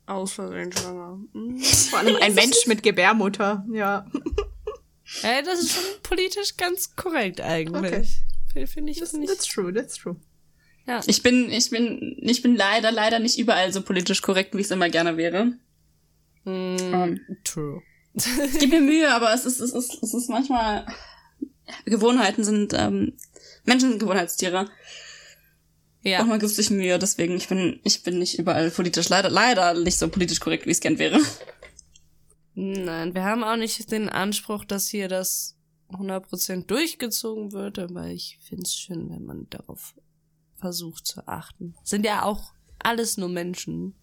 Aus Versehen schwanger. Mm. Vor allem ein Mensch mit Gebärmutter. Ja. Ey, das ist schon politisch ganz korrekt eigentlich. Okay. Finde ich That's, nicht. that's true, that's true. Ja. Ich bin, ich bin, ich bin leider, leider nicht überall so politisch korrekt, wie ich es immer gerne wäre. Mm, Ähm, true. ich gebe mir Mühe, aber es ist, es ist, es ist manchmal, Gewohnheiten sind, ähm, Menschen sind Gewohnheitstiere. Ja. Manchmal gibt es sich Mühe, deswegen, ich bin, ich bin nicht überall politisch, leider, leider nicht so politisch korrekt, wie es gern wäre. Nein, wir haben auch nicht den Anspruch, dass hier das 100% durchgezogen wird, aber ich finde es schön, wenn man darauf versucht zu achten. Sind ja auch alles nur Menschen.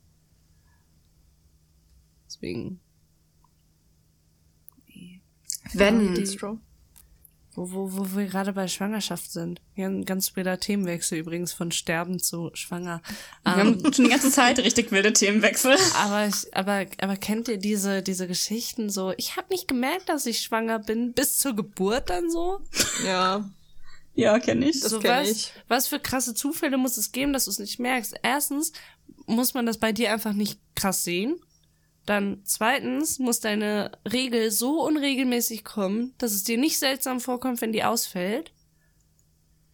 Deswegen. Wenn. Wo, wo, wo wir gerade bei Schwangerschaft sind. Ja, ein ganz wilder Themenwechsel übrigens von Sterben zu Schwanger. wir Ähm, haben schon die ganze Zeit richtig wilde Themenwechsel. Aber, ich, aber, aber kennt ihr diese, diese Geschichten so? Ich habe nicht gemerkt, dass ich schwanger bin, bis zur Geburt dann so. Ja. Ja, kenne ich. Das so kenn was, ich. was für krasse Zufälle muss es geben, dass du es nicht merkst? Erstens muss man das bei dir einfach nicht krass sehen. Dann zweitens muss deine Regel so unregelmäßig kommen, dass es dir nicht seltsam vorkommt, wenn die ausfällt.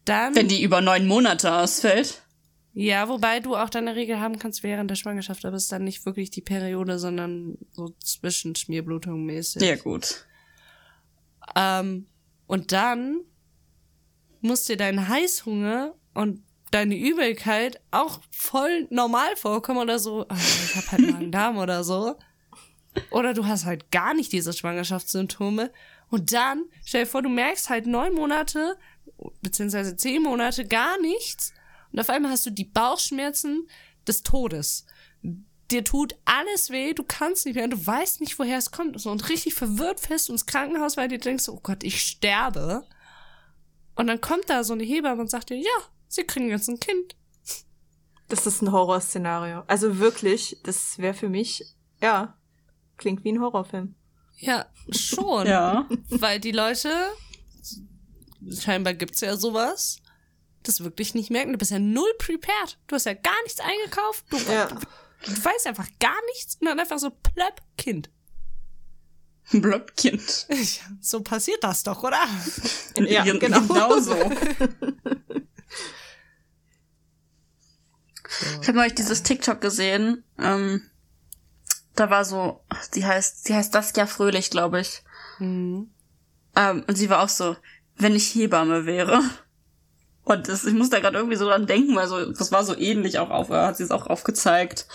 Dann, Wenn die über neun Monate ausfällt. ja, wobei du auch deine Regel haben kannst während der Schwangerschaft, aber es ist dann nicht wirklich die Periode, sondern so Zwischenschmierblutung mäßig. Ja, gut. Ähm, und dann muss dir dein Heißhunger und deine Übelkeit auch voll normal vorkommen oder so. Ah, ich hab halt Magen-Darm oder so. Oder du hast halt gar nicht diese Schwangerschaftssymptome. Und dann, stell dir vor, du merkst halt neun Monate, beziehungsweise zehn Monate gar nichts. Und auf einmal hast du die Bauchschmerzen des Todes. Dir tut alles weh, du kannst nicht mehr, du weißt nicht, woher es kommt. So, und richtig verwirrt fest ins Krankenhaus, weil du denkst, oh Gott, ich sterbe. Und dann kommt da so eine Hebamme und sagt dir, ja, sie kriegen jetzt ein Kind. Das ist ein Horrorszenario. Also wirklich, das wäre für mich, ja, klingt wie ein Horrorfilm. Ja, schon. Ja. Weil die Leute, scheinbar gibt's ja sowas, das wirklich nicht merken. Du bist ja null prepared. Du hast ja gar nichts eingekauft. Du, Ja. du weißt einfach gar nichts und dann einfach so plöpp, Kind. Blöppkind. So passiert das doch, oder? Ja, Gen- genau. Genau so. Ich habe neulich dieses TikTok gesehen. Ähm, da war so, die heißt, die heißt Saskia Fröhlich, glaube ich. Mhm. Ähm, und sie war auch so, wenn ich Hebamme wäre. Und das, ich muss da gerade irgendwie so dran denken, weil so, das war so ähnlich auch auf, hat sie es auch aufgezeigt.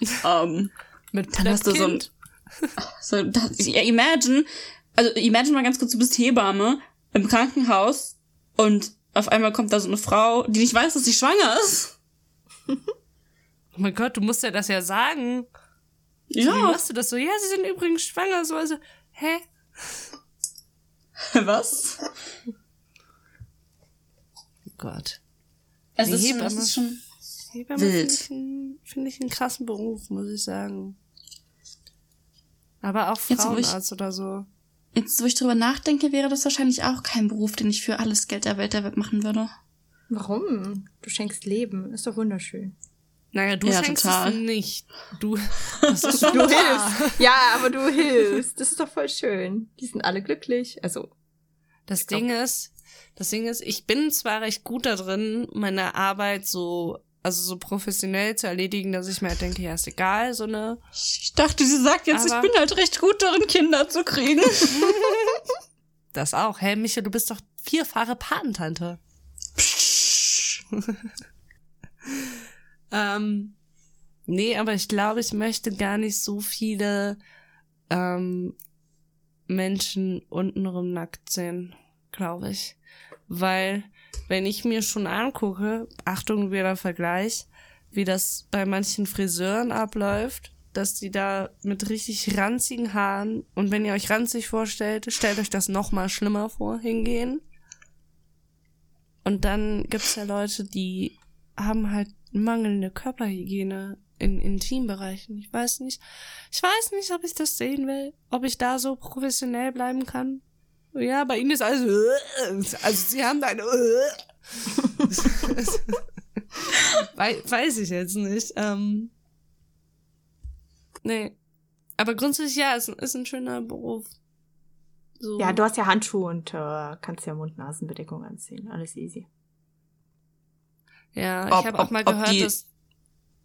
ähm, Mit dann hast du so ein, so, das, ja, imagine, also imagine mal ganz kurz, du bist Hebamme im Krankenhaus und auf einmal kommt da so eine Frau, die nicht weiß, dass sie schwanger ist. Oh mein Gott, du musst ja das ja sagen. Wie Ja, machst du das so? Ja, sie sind übrigens schwanger. So, also, hä? was? Oh Gott. Es Die ist schon, es Hebamme. ist schon, Hebamme Wild. finde ich, einen- finde ich einen krassen Beruf, muss ich sagen. Aber auch Jetzt, wo ich- Frauenarzt oder so. jetzt wo ich drüber nachdenke, wäre das wahrscheinlich auch kein Beruf, den ich für alles Geld der Welt der Welt machen würde. Warum? Du schenkst Leben. Ist doch wunderschön. Naja, du Ja, schenkst total. es nicht. Du, das ist schon Du hilfst. Ja, aber du hilfst. Das ist doch voll schön. Die sind alle glücklich. Also, Das glaub- Ding ist, das Ding ist, ich bin zwar recht gut da drin, meine Arbeit so, also so professionell zu erledigen, dass ich mir halt denke, ja, ist egal, so eine. Ich dachte, sie sagt jetzt, Aber- ich bin halt recht gut darin, Kinder zu kriegen. Das auch. Hey, Michael, du bist doch vierfache Patentante. Ähm, nee, aber ich glaube, ich möchte gar nicht so viele ähm, Menschen untenrum nackt sehen, glaube ich. Weil, wenn ich mir schon angucke, Achtung, wieder Vergleich, wie das bei manchen Friseuren abläuft, dass die da mit richtig ranzigen Haaren und wenn ihr euch ranzig vorstellt, stellt euch das noch mal schlimmer vor, hingehen. Und dann gibt's ja Leute, die haben halt mangelnde Körperhygiene in Intimbereichen. Ich weiß nicht. Ich weiß nicht, ob ich das sehen will, ob ich da so professionell bleiben kann. Ja, bei ihnen ist alles. Also sie haben da eine. Wei- weiß ich jetzt nicht. Ähm, nee. Aber grundsätzlich ja, ist, ist ein schöner Beruf. So. ja, du hast ja Handschuhe und äh, kannst ja Mund-Nasen-Bedeckung anziehen. Alles easy. Ja, Ob- ich habe auch mal gehört, die- dass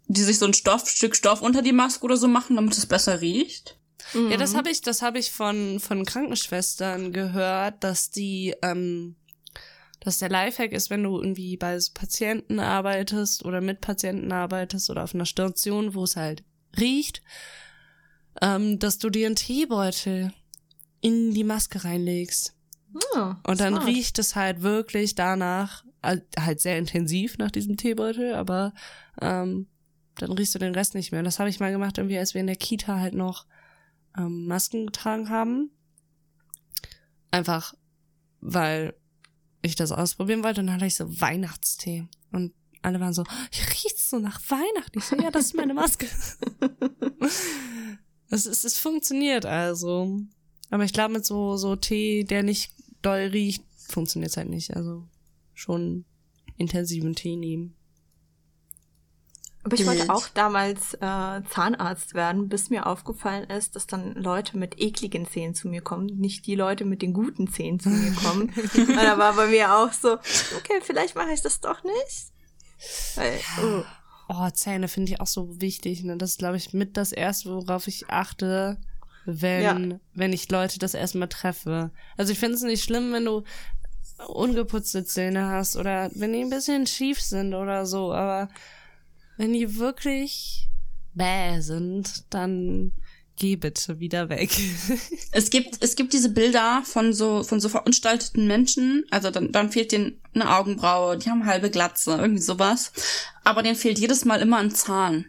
Die sich so ein Stoff, Stück Stoff unter die Maske oder so machen, damit es besser riecht. Ja, das Mhm. habe ich, das habe ich von von Krankenschwestern gehört, dass die, ähm, dass der Lifehack ist, wenn du irgendwie bei so Patienten arbeitest oder mit Patienten arbeitest oder auf einer Station, wo es halt riecht, ähm, dass du dir einen Teebeutel in die Maske reinlegst. Ah, Und dann smart. riecht es halt wirklich danach, halt sehr intensiv nach diesem Teebeutel, aber ähm, dann riechst du den Rest nicht mehr. Und das habe ich mal gemacht, irgendwie, als wir in der Kita halt noch ähm, Masken getragen haben. Einfach, weil ich das ausprobieren wollte. Und dann hatte ich so Weihnachtstee. Und alle waren so, ich riech's so nach Weihnachten. Ich so, ja, das ist meine Maske. es, ist, es funktioniert also. Aber ich glaube, mit so, so Tee, der nicht doll riecht, funktioniert's halt nicht. Also schon intensiven Tee nehmen. Aber ich wollte auch damals äh, Zahnarzt werden, bis mir aufgefallen ist, dass dann Leute mit ekligen Zähnen zu mir kommen, nicht die Leute mit den guten Zähnen zu mir kommen. Und da war bei mir auch so, okay, vielleicht mache ich das doch nicht. Weil, oh, Oh, Zähne finde ich auch so wichtig. Ne? Das ist, glaube ich, mit das Erste, worauf ich achte, wenn, wenn ich Leute das erstmal treffe. Also ich finde es nicht schlimm, wenn du ungeputzte Zähne hast oder wenn die ein bisschen schief sind oder so, aber wenn die wirklich bäh sind, dann geh bitte wieder weg. Es gibt, es gibt diese Bilder von so, von so verunstalteten Menschen. Also dann, dann fehlt denen eine Augenbraue, die haben halbe Glatze, irgendwie sowas. Aber denen fehlt jedes Mal immer ein Zahn.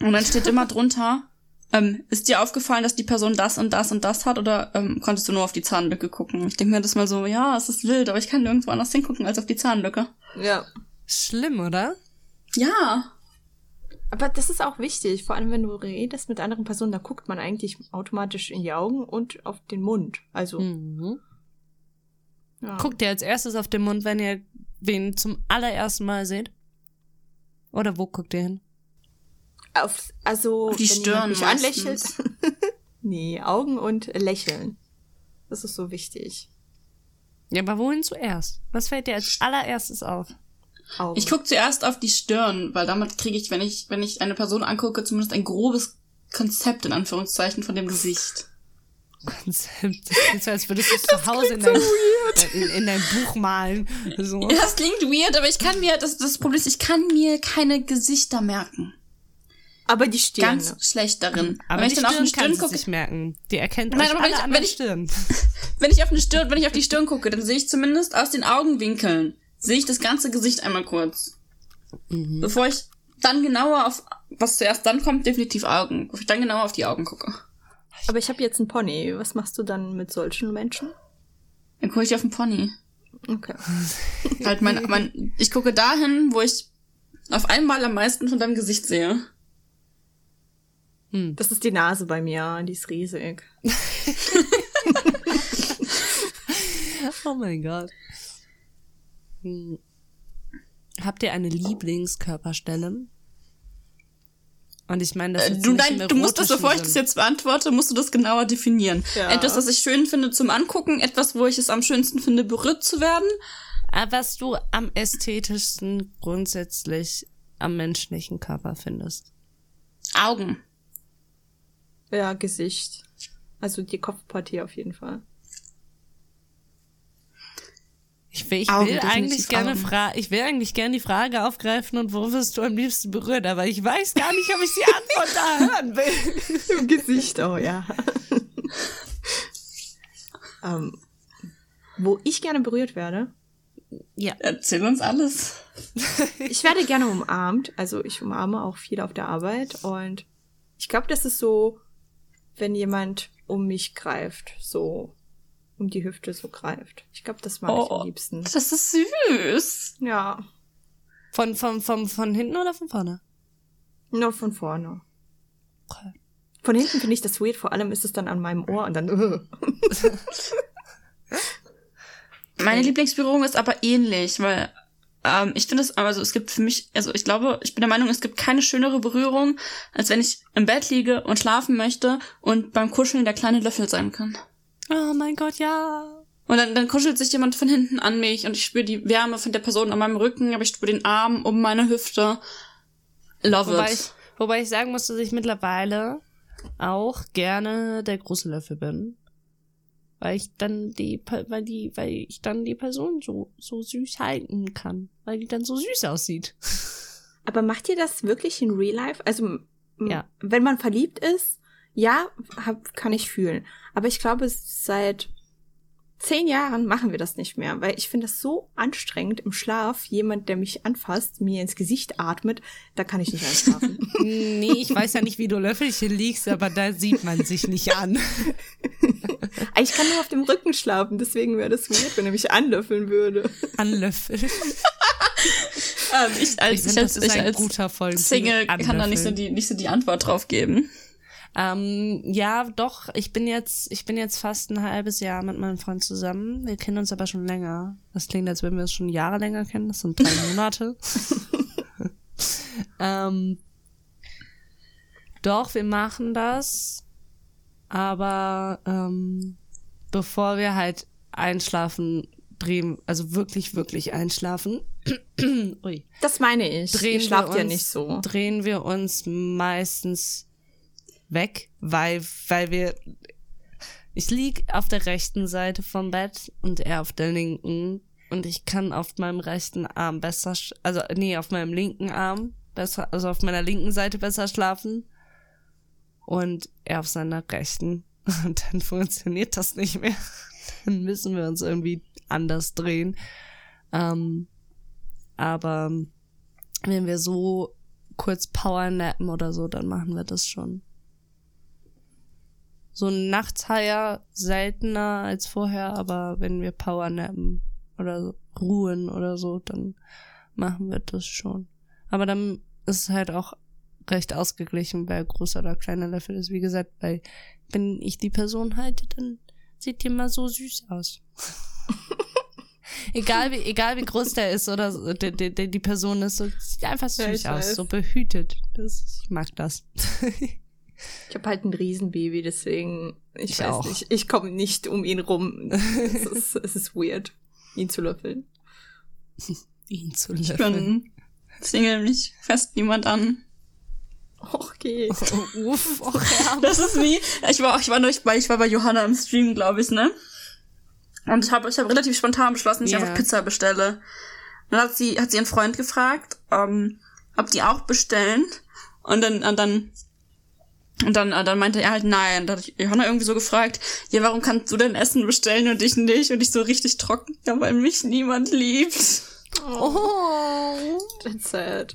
Und dann steht immer drunter, ähm, ist dir aufgefallen, dass die Person das und das und das hat oder ähm, konntest du nur auf die Zahnlücke gucken? Ich denke mir das mal so, ja, es ist wild, aber ich kann nirgendwo anders hingucken als auf die Zahnlücke. ja. Schlimm, oder? Ja. Aber das ist auch wichtig, vor allem wenn du redest mit anderen Personen, da guckt man eigentlich automatisch in die Augen und auf den Mund. Also, Mhm. ja. Guckt ihr als erstes auf den Mund, wenn ihr wen zum allerersten Mal seht? Oder wo guckt ihr hin? Auf, also Auf die wenn Stirn mich anlächelt. nee, Augen und Lächeln. Das ist so wichtig. Ja, aber wohin zuerst? Was fällt dir als allererstes auf? Augen. Ich guck zuerst auf die Stirn, weil damit kriege ich, wenn ich, wenn ich eine Person angucke, zumindest ein grobes Konzept in Anführungszeichen von dem Gesicht. Konzept. Das klingt so, als würdest du es zu Hause in, dein, in, in dein Buch malen. So. Ja, das klingt weird, aber ich kann mir, das, das Problem ist, ich kann mir keine Gesichter merken. Aber die Stirn. Ganz schlecht darin. Aber wenn die ich dann auf Stirn eine kann Stirn gucke, sich merken. Die erkennt Nein, euch aber wenn alle ich- an wenn der ich- Stirn. wenn ich auf eine Stirn, wenn ich auf die Stirn gucke, dann sehe ich zumindest aus den Augenwinkeln, sehe ich das ganze Gesicht einmal kurz. Mhm. Bevor ich dann genauer auf, was zuerst dann kommt, definitiv Augen. Bevor ich dann genauer auf die Augen gucke. Aber ich habe jetzt einen Pony. Was machst du dann mit solchen Menschen? Dann gucke ich auf den Pony. Okay. Halt mein, mein, ich gucke dahin, wo ich auf einmal am meisten von deinem Gesicht sehe. Das ist die Nase bei mir. Die ist riesig. Oh mein Gott. Hm. Habt ihr eine Lieblingskörperstelle? Und ich meine, das Äh, Du, nicht nein, du musst das, bevor ich das jetzt beantworte, musst du das genauer definieren. Ja. Etwas, was ich schön finde zum Angucken, etwas, wo ich es am schönsten finde, berührt zu werden. Ah, Was du am ästhetischsten grundsätzlich am menschlichen Körper findest. Augen. Ja, Gesicht. Also die Kopfpartie auf jeden Fall. Ich will, ich Augen, will eigentlich gerne fra ich will eigentlich gerne die Frage aufgreifen und wo wirst du am liebsten berührt, aber ich weiß gar nicht, ob ich die Antwort da hören will. Im Gesicht, oh ja. ähm, wo ich gerne berührt werde. Ja. Erzähl uns alles. Ich werde gerne umarmt. Also ich umarme auch viel auf der Arbeit. Und ich glaube, das ist so, wenn jemand um mich greift. So um die Hüfte so greift. Ich glaube, das mag ich Oh. am liebsten. Das ist süß. Ja, Von, von, von, von hinten oder von vorne? nur von vorne. Okay. Von hinten finde ich das weird. Vor allem ist es dann an meinem Ohr und dann... äh. Meine Lieblingsberührung ist aber ähnlich, weil ähm, ich finde es, also es gibt für mich, also ich glaube, ich bin der Meinung, es gibt keine schönere Berührung, als wenn ich im Bett liege und schlafen möchte und beim Kuscheln der kleine Löffel sein kann. Oh mein Gott, ja. Und dann, dann kuschelt sich jemand von hinten an mich und ich spüre die Wärme von der Person an meinem Rücken, aber ich spüre den Arm um meine Hüfte. Love Wobei it. ich, wobei ich sagen muss, dass ich mittlerweile auch gerne der große Löffel bin. Weil ich dann die, weil die, weil ich dann die Person so, so süß halten kann. Weil die dann so süß aussieht. Aber macht ihr das wirklich in Real Life? Also, Ja. wenn man verliebt ist, ja, hab, kann ich fühlen. Aber ich glaube, seit zehn Jahren machen wir das nicht mehr, weil ich finde das so anstrengend im Schlaf, jemand, der mich anfasst, mir ins Gesicht atmet, da kann ich nicht einschlafen. nee, ich weiß ja nicht, wie du Löffelchen liegst, aber da sieht man sich nicht an. ich kann nur auf dem Rücken schlafen, deswegen wäre das weird, wenn er mich anlöffeln würde. An Löffel. Ähm, ich als, Ich ich, finde, als, das ist ich ein als. Single kann da nicht so, die, nicht so die Antwort drauf geben. Ähm, ja, doch. Ich bin jetzt, ich bin jetzt fast ein halbes Jahr mit meinem Freund zusammen. Wir kennen uns aber schon länger. Das klingt, als würden wir uns schon Jahre länger kennen. Das sind drei Monate. ähm, doch, wir machen das. Aber ähm, bevor wir halt einschlafen, drehen, also wirklich, wirklich einschlafen. Ui Das meine ich. drehen Ihr schlaft wir uns, ja nicht so. Drehen wir uns meistens weg, weil, weil wir. Ich lieg auf der rechten Seite vom Bett und er auf der linken. Und ich kann auf meinem rechten Arm besser, also nee, auf meinem linken Arm besser, also auf meiner linken Seite besser schlafen. Und er auf seiner rechten. Und dann funktioniert das nicht mehr. Dann müssen wir uns irgendwie anders drehen. Ähm, aber wenn wir so kurz powernappen oder so, dann machen wir das schon. So nachts ja seltener als vorher, aber wenn wir powernappen oder so, ruhen oder so, dann machen wir das schon. Aber dann ist es halt auch recht ausgeglichen, wer großer oder kleiner Löffel ist. Wie gesagt, weil wenn ich die Person halte, dann sieht die immer so süß aus. egal wie, egal wie groß der ist oder so, die, die, die Person ist, so, sieht einfach Ja, süß ich aus, weiß. so behütet. Das, ich mag das. Ich habe halt ein Riesenbaby, deswegen, ich, Ich weiß auch. nicht, ich komme nicht um ihn rum. es, ist, es ist weird, ihn zu löffeln. Ihn zu Ich löffeln. bin Single, mich fest niemand an. Okay. Oh, uff, och, ja. Das ist wie, ich war, ich war neulich bei, ich war bei Johanna im Stream, glaube ich, ne? Und ich habe ich hab relativ spontan beschlossen, dass ich Ja. einfach Pizza bestelle. Dann hat sie, hat sie ihren Freund gefragt, ähm, ob die auch bestellen. Und dann, und dann, und dann, und dann meinte er halt nein. Da hat Johanna irgendwie so gefragt, ja, warum kannst du denn Essen bestellen und ich nicht? Und ich so richtig trocken, ja, weil mich niemand liebt. Oh. That's sad.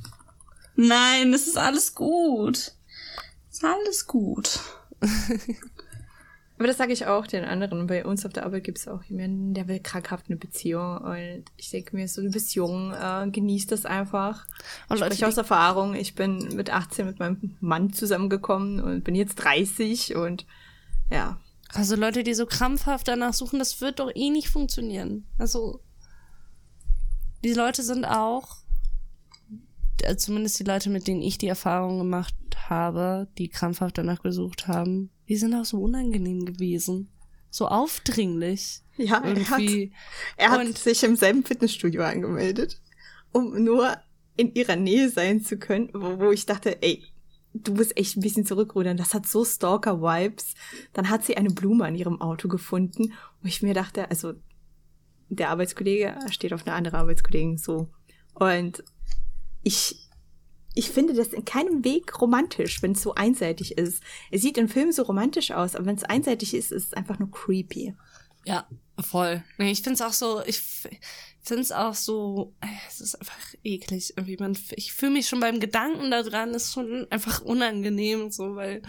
Nein, es ist alles gut. Es ist alles gut. Aber das sage ich auch den anderen. Bei uns auf der Arbeit gibt es auch jemanden, der will krankhaft eine Beziehung. Und ich denke mir so, du bist jung, äh, genieß das einfach. Und Ich Leute, spreche aus Erfahrung. Ich bin mit 18 mit meinem Mann zusammengekommen und bin jetzt 30 und ja. Also Leute, die so krampfhaft danach suchen, das wird doch eh nicht funktionieren. Also die Leute sind auch, äh, zumindest die Leute, mit denen ich die Erfahrung gemacht habe, die krampfhaft danach gesucht haben, die sind auch so unangenehm gewesen. So aufdringlich. Ja, er hat, Irgendwie. er hat sich im selben Fitnessstudio angemeldet, um nur in ihrer Nähe sein zu können, wo, wo ich dachte, ey, du musst echt ein bisschen zurückrudern. Das hat so Stalker-Vibes. Dann hat sie eine Blume an ihrem Auto gefunden, wo ich mir dachte, also der Arbeitskollege steht auf eine andere Arbeitskollegin so. Und ich, ich finde das in keinem Weg romantisch, wenn es so einseitig ist. Es sieht in Filmen so romantisch aus, aber wenn es einseitig ist, ist es einfach nur creepy. Ja, voll. Nee, ich find's auch so, ich f- find's auch so, es ist einfach eklig. Irgendwie man, ich fühle mich schon beim Gedanken daran, ist schon einfach unangenehm, so, weil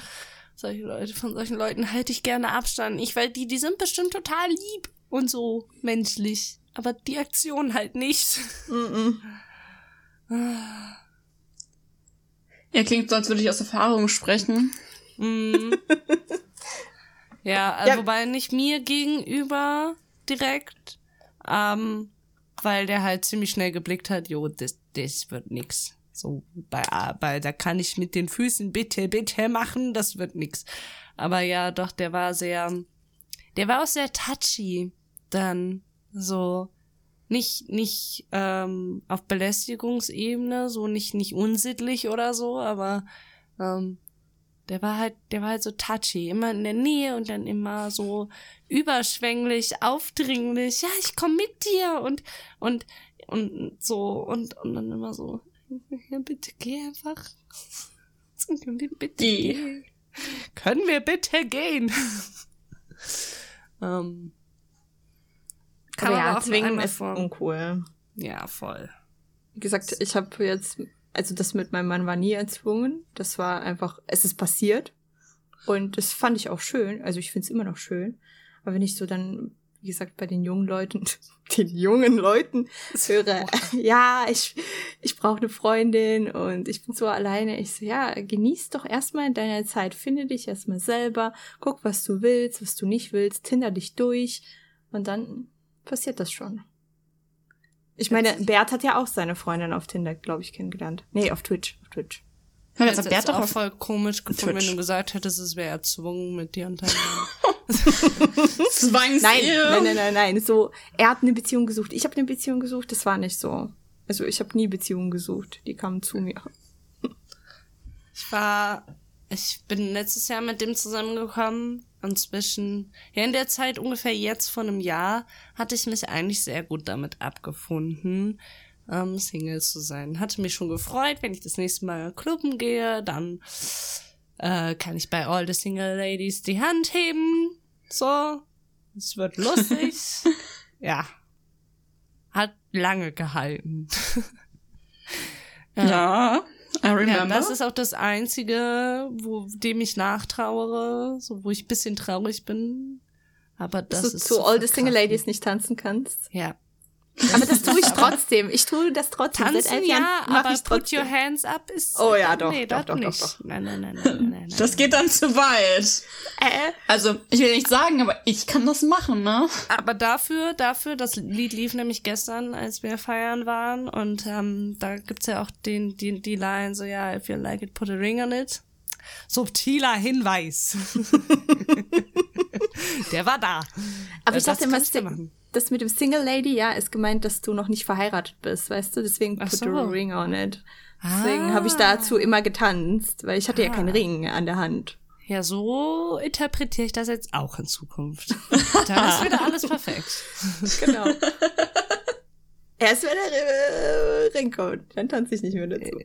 solche Leute, von solchen Leuten halte ich gerne Abstand. Ich, weil die, die sind bestimmt total lieb und so menschlich. Aber die Aktion halt nicht. Mm-mm. Ja, klingt so, als würde ich aus Erfahrung sprechen. Mm. ja, äh, Ja. wobei nicht mir gegenüber direkt, ähm, weil der halt ziemlich schnell geblickt hat, jo, das, das wird nix. So, bei, bei, da kann ich mit den Füßen bitte, bitte machen, das wird nix. Aber ja, doch, der war sehr, der war auch sehr touchy, dann, so, nicht, nicht, ähm, auf Belästigungsebene, so nicht, nicht unsittlich oder so, aber, ähm, der war halt, der war halt so touchy, immer in der Nähe und dann immer so überschwänglich, aufdringlich, ja, ich komm mit dir und, und, und so, und, und dann immer so, ja, bitte geh einfach. Können wir bitte Geh. gehen? Können wir bitte gehen? ähm, kann aber man ja, auch zwingen ist vor- uncool. Ja, voll. Wie gesagt, ich habe jetzt, also das mit meinem Mann war nie erzwungen. Das war einfach, es ist passiert. Und das fand ich auch schön. Also ich finde es immer noch schön. Aber wenn ich so dann, wie gesagt, bei den jungen Leuten, den jungen Leuten höre, ja, ich, ich brauche eine Freundin und ich bin so alleine. Ich so, ja, genieß doch erstmal deine Zeit. Finde dich erstmal selber. Guck, was du willst, was du nicht willst. Tinder dich durch. Und dann passiert das schon. Ich meine, Bert hat ja auch seine Freundin auf Tinder, glaube ich, kennengelernt. Nee, auf Twitch. Auf Twitch. Hör, Jetzt jetzt hat Bert doch auch voll komisch gefunden, Twitch. wenn du gesagt hättest, es wäre erzwungen mit dir und deinem Zwangsehe. Nein, nein, nein, nein, nein. So, er hat eine Beziehung gesucht. Ich habe eine Beziehung gesucht. Das war nicht so. Also ich habe nie Beziehungen gesucht. Die kamen zu mir. Ich war, ich bin letztes Jahr mit dem zusammengekommen und zwischen, ja in der Zeit ungefähr jetzt vor einem Jahr, hatte ich mich eigentlich sehr gut damit abgefunden, ähm, Single zu sein. Hatte mich schon gefreut, wenn ich das nächste Mal klubben gehe, dann äh, kann ich bei All the Single Ladies die Hand heben. So, es wird lustig. ja. Hat lange gehalten. Ja, I remember. Ja, das ist auch das Einzige, wo dem ich nachtrauere, so wo ich ein bisschen traurig bin. Aber das Dass du ist zu zu All the Single. Ladies nicht tanzen kannst. Ja. Aber das tue ich trotzdem. Ich tue das trotzdem. Seit Tanzen elf ja, Jahren aber ich put trotzdem. your hands up ist. Oh ja, doch, Nee, doch, doch, doch, nicht. doch. Nein, nein, nein, nein, nein, nein. das geht dann zu weit. Äh, Also, ich will nicht sagen, aber ich kann das machen, ne? Aber dafür, dafür, das Lied lief nämlich gestern, als wir feiern waren. Und ähm, da gibt's ja auch den, die, die Line so, ja, if you like it, put a ring on it. Subtiler Hinweis. Der war da. aber Äh, ich dachte das immer, du das mit dem Single Lady, ja, ist gemeint, dass du noch nicht verheiratet bist, weißt du? Deswegen put so. a ring on it. Deswegen habe ich dazu immer getanzt, weil ich hatte ja keinen Ah. Ring an der Hand. Ja, so interpretiere ich das jetzt auch in Zukunft. Dann ist wieder alles perfekt. Genau. Erst wenn der äh, Ring kommt, dann tanze ich nicht mehr dazu.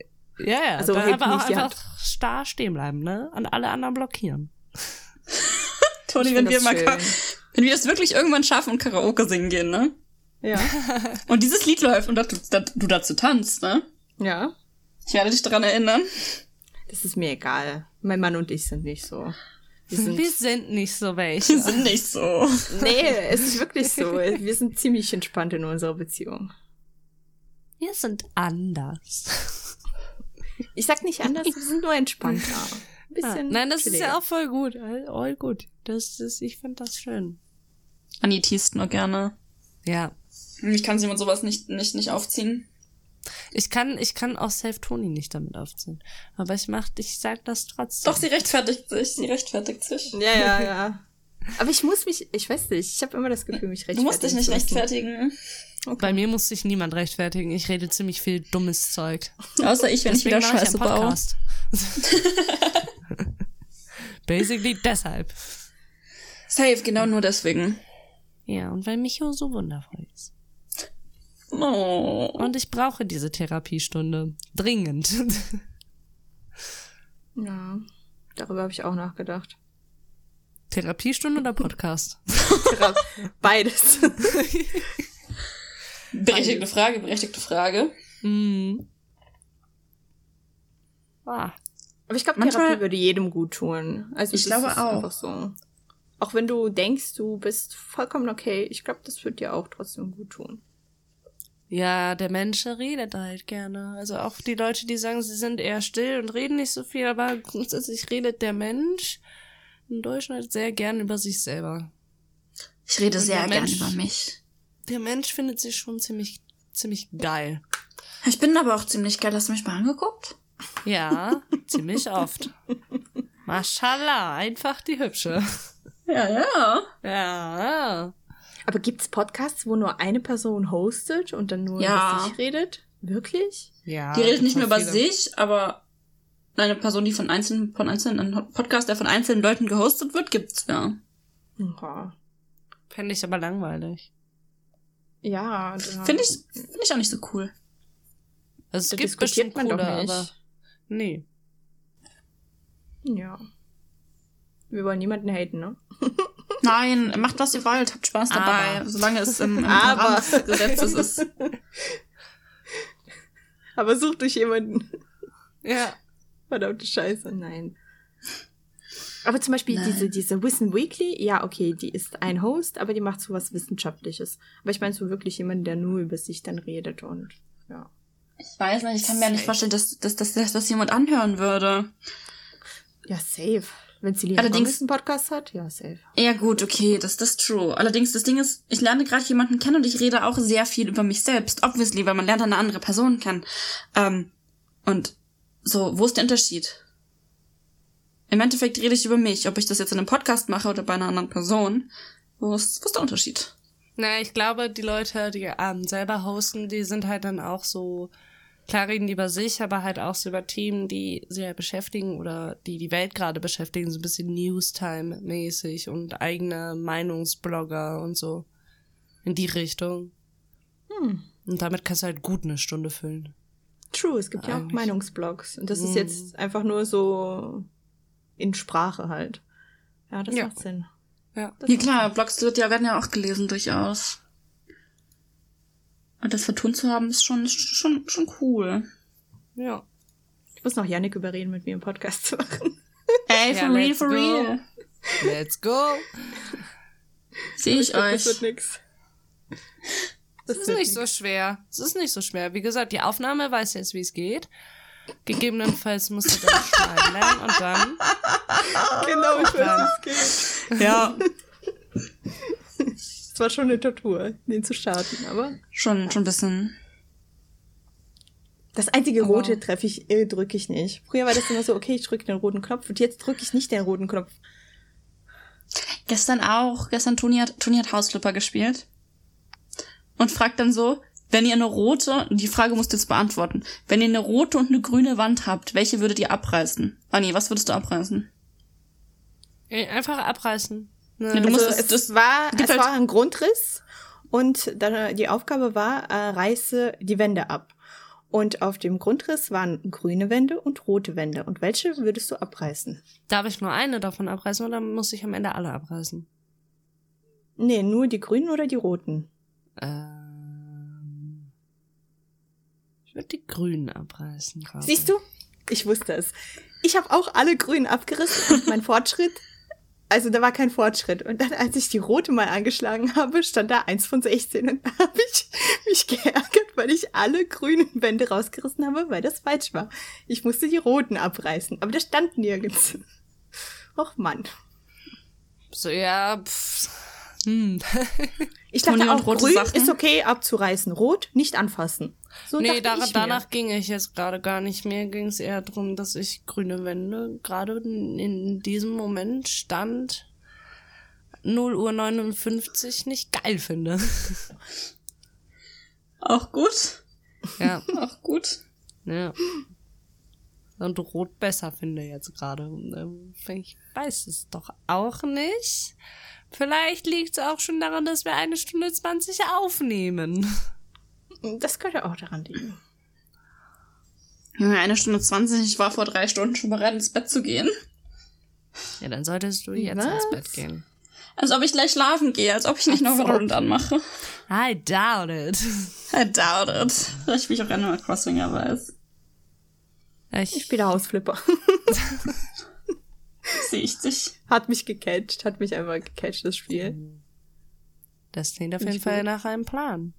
Ja, ja. Also dann aber auch einfach starr stehen bleiben, ne? Und alle anderen blockieren. Toni, wenn wir das mal, wenn wir das wirklich irgendwann schaffen und Karaoke singen gehen, ne? Ja. Und dieses Lied läuft und du, du dazu tanzt, ne? Ja. Ich werde dich daran erinnern. Das ist mir egal. Mein Mann und ich sind nicht so. Wir sind, Wir sind nicht so Wir welche. sind nicht so. nee, es ist wirklich so. Wir sind ziemlich entspannt in unserer Beziehung. Wir sind anders. Ich sag nicht anders, wir sind nur entspannter. Ein Ja. bisschen. Nein, das ist chilliger. ja auch voll gut. All, all gut. Das ist, ich finde das schön. Anni teast nur gerne. Ja. Ich kann sie mit sowas nicht, nicht, nicht aufziehen. Ich kann, ich kann auch Safe Tony nicht damit aufziehen. Aber ich mach, ich sag das trotzdem. Doch, sie rechtfertigt sich. Sie rechtfertigt sich. Ja, ja, ja. Aber ich muss mich, ich weiß nicht, ich habe immer das Gefühl, mich Du rechtfertigen musst dich nicht rechtfertigen. Bei mir muss sich niemand rechtfertigen. Ich rede ziemlich viel dummes Zeug. Außer ich, wenn ich wieder Scheiße einen baue. Podcast. Basically deshalb. Safe, genau nur deswegen. Ja, und weil Micho so wundervoll ist. Oh. Und ich brauche diese Therapiestunde. Dringend. Ja, darüber habe ich auch nachgedacht. Therapiestunde oder Podcast? Beides. Berechtigte Frage, berechtigte Frage. Mhm. Ah. Aber ich glaube, Manchmal- Therapie würde jedem gut tun. Also Ich das glaube ist auch. Einfach so. Auch wenn du denkst, du bist vollkommen okay, ich glaube, das wird dir auch trotzdem gut tun. Ja, der Mensch redet halt gerne. Also auch die Leute, die sagen, sie sind eher still und reden nicht so viel, aber grundsätzlich redet der Mensch im Durchschnitt sehr gern über sich selber. Ich rede Und sehr gern Mensch- über mich. Der Mensch findet sich schon ziemlich, ziemlich geil. Ich bin aber auch ziemlich geil. Hast du mich mal angeguckt? Ja, ziemlich oft. Mashallah, einfach die Hübsche. Ja, ja. Ja. Aber gibt's Podcasts, wo nur eine Person hostet und dann nur Ja. über sich redet? Wirklich? Ja. Die redet nicht mehr total über viele. sich, aber eine Person, die von einzelnen, von einzelnen, ein Podcast, der von einzelnen Leuten gehostet wird, gibt's ja. Ja. Fände ich aber langweilig. Ja, Finde ich, finde ich auch nicht so cool. Also es da gibt diskutiert bestimmt man doch coole, nicht. aber nee. Ja. Wir wollen niemanden haten, ne? Nein, macht was ihr wollt, habt Spaß dabei, Aber. solange es im, im Aber. Gesetzes ist. Aber sucht euch jemanden. Ja. Verdammte Scheiße, nein. Aber zum Beispiel Nein. diese, diese Wissen Weekly, ja, okay, die ist ein Host, aber die macht so was Wissenschaftliches. Aber ich meine so wirklich jemanden, der nur über sich dann redet und ja. Ich weiß nicht, ich kann mir nicht vorstellen, dass, dass, dass, dass das jemand anhören würde. Ja, safe. Wenn sie Allerdings- einen Podcast hat, ja, safe. Ja, gut, okay, das, das ist true. Allerdings, das Ding ist, ich lerne gerade jemanden kennen und ich rede auch sehr viel über mich selbst. Obviously, weil man lernt eine andere Person kennen. Ähm, und so, wo ist der Unterschied? Im Endeffekt rede ich über mich, ob ich das jetzt in einem Podcast mache oder bei einer anderen Person. Wo ist, wo ist der Unterschied? Na, ich glaube, die Leute, die ähm, selber hosten, die sind halt dann auch so, klar reden die über sich, aber halt auch so über Themen, die sie halt beschäftigen oder die die Welt gerade beschäftigen, so ein bisschen Newstime-mäßig und eigene Meinungsblogger und so. In die Richtung. Hm. Und damit kannst du halt gut eine Stunde füllen. True, es gibt ja auch. Meinungsblogs. Und das ist Mhm. jetzt einfach nur so in Sprache halt. Ja, das Ja. macht Sinn. Ja. Das Ja klar, Blogs wird ja, werden ja auch gelesen durchaus. Und das vertont zu haben, ist schon, ist schon, schon cool. Ja. Ich muss noch Yannick überreden, mit mir einen Podcast zu machen. Ey, Ja, for real, let's for go. real. Let's go. Sehe ich euch. Das wird nix. Das ist nicht so schwer. Es ist nicht so schwer. Wie gesagt, die Aufnahme weiß jetzt, wie es geht. Gegebenenfalls musst du dann schneiden lernen und dann. Genau, ich weiß, wie es geht. Ja. Es war schon eine Tortur, den zu starten, aber Schon, schon ein bisschen. das einzige Aber- rote treffe ich, äh, drücke ich nicht. Früher war das immer so, okay, ich drücke den roten Knopf und jetzt drücke ich nicht den roten Knopf. Gestern auch. Gestern Toni hat, Toni hat Hausflipper gespielt. Und fragt dann so, Wenn ihr eine rote, die Frage musst du jetzt beantworten. Wenn ihr eine rote und eine grüne Wand habt, welche würdet ihr abreißen? Anni, was würdest du abreißen? Äh, Einfach abreißen. Ne? Ja, du musst also es- es, das war, es halt- war ein Grundriss und dann, die Aufgabe war, äh, reiße die Wände ab. Und auf dem Grundriss waren grüne Wände und rote Wände. Und welche würdest du abreißen? Darf ich nur eine davon abreißen oder muss ich am Ende alle abreißen? Nee, nur die grünen oder die roten? Ähm, ich würde die grünen abreißen. Siehst du? Ich wusste es. Ich habe auch alle grünen abgerissen und mein Fortschritt, also da war kein Fortschritt. Und dann, als ich die rote mal angeschlagen habe, stand da eins von 16 und da habe ich mich geärgert, weil ich alle grünen Wände rausgerissen habe, weil das falsch war. Ich musste die roten abreißen, aber das stand nirgends. Och Mann. So, ja, pff. Hm. Ich Toni dachte und auch, rote grün Sachen? ist okay abzureißen, rot nicht anfassen. So nee, da, ich mir. danach ging ich jetzt gerade gar nicht mehr. Ging es eher darum, dass ich grüne Wände gerade in, in diesem Moment stand 0 Uhr 59 nicht geil finde. Auch gut. ja, Auch gut. ja. Und rot besser finde jetzt gerade. Ähm, Ich weiß es doch auch nicht. Vielleicht liegt es auch schon daran, dass wir eine Stunde 20 aufnehmen. Das könnte auch daran liegen. Eine Stunde zwanzig. Ich war vor drei Stunden schon bereit, ins Bett zu gehen. Ja, dann solltest du jetzt Was? ins Bett gehen. Als ob ich gleich schlafen gehe, als ob ich nicht noch ob. Valorant anmache. I doubt it. I doubt it. Vielleicht wie ich auch Animal Crossing ja weiß. Ich Ich, spiele Hausflipper. Sehe ich dich. Hat mich gecatcht, hat mich einfach gecatcht, das Spiel. das klingt auf Finde jeden ich Fall gut. nach einem Plan.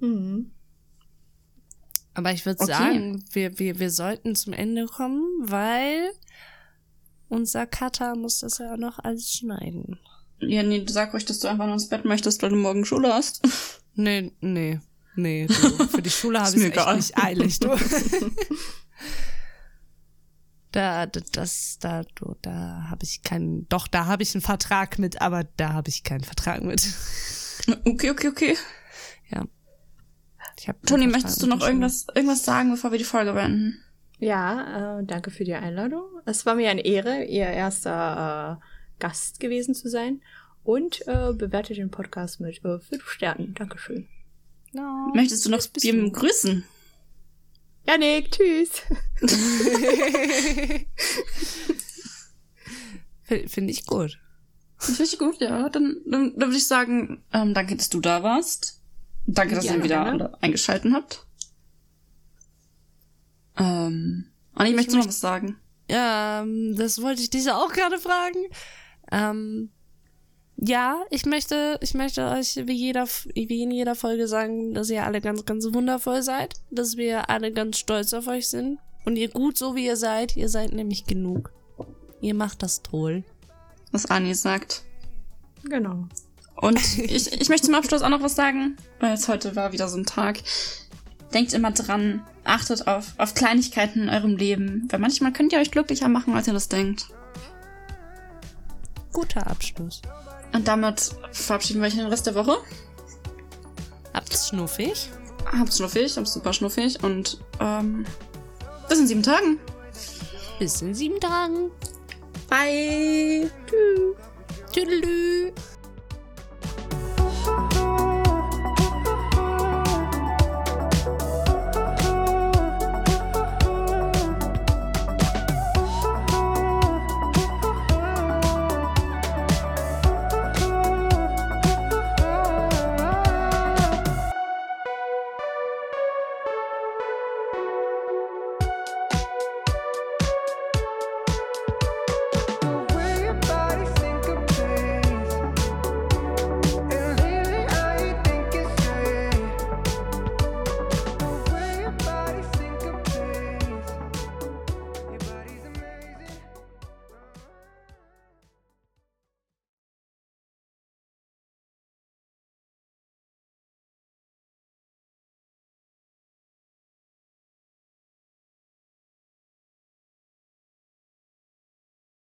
Mhm. Aber ich würde Okay. sagen, wir, wir, wir sollten zum Ende kommen, weil unser Cutter muss das ja auch noch alles schneiden. Ja, nee, du sag ruhig, dass du einfach nur ins Bett möchtest, weil du morgen Schule hast. Nee, nee, nee. Du, für die Schule habe ich mir echt egal. nicht eilig, du. Da, da- das, da, du, da habe ich keinen, doch, da habe ich einen Vertrag mit, aber da habe ich keinen Vertrag mit. Okay, okay, okay. Ja. Toni, möchtest du noch irgendwas, irgendwas sagen, bevor wir die Folge beenden? Ja, äh, danke für die Einladung. Es war mir eine Ehre, Ihr erster äh, Gast gewesen zu sein. Und äh, bewertet den Podcast mit äh, fünf Sternen. Dankeschön. No, Möchtest du noch jemanden du. grüßen? Janik, tschüss. Finde ich gut. Finde ich gut, ja. Dann, dann, dann würde ich sagen, ähm, danke, dass du da warst. Danke, dass Gerne, ihr wieder alle eingeschalten habt. Ähm, Anni, möchtest du noch was sagen? Ja, ähm, das wollte ich dich auch gerade fragen. Ähm, ja, ich möchte, ich möchte euch wie jeder, wie in jeder Folge sagen, dass ihr alle ganz, ganz wundervoll seid, dass wir alle ganz stolz auf euch sind und ihr gut so wie ihr seid. Ihr seid nämlich genug. Ihr macht das toll. Was Anni sagt. Genau. Und ich, ich möchte zum Abschluss auch noch was sagen, weil es heute war wieder so ein Tag. Denkt immer dran, achtet auf, auf Kleinigkeiten in eurem Leben, weil manchmal könnt ihr euch glücklicher machen, als ihr das denkt. Guter Abschluss. Und damit verabschieden wir euch in den Rest der Woche. Habt's schnuffig. Habt's schnuffig, habt's super schnuffig und ähm, bis in sieben Tagen. Bis in sieben Tagen. Bye. Tüdelü.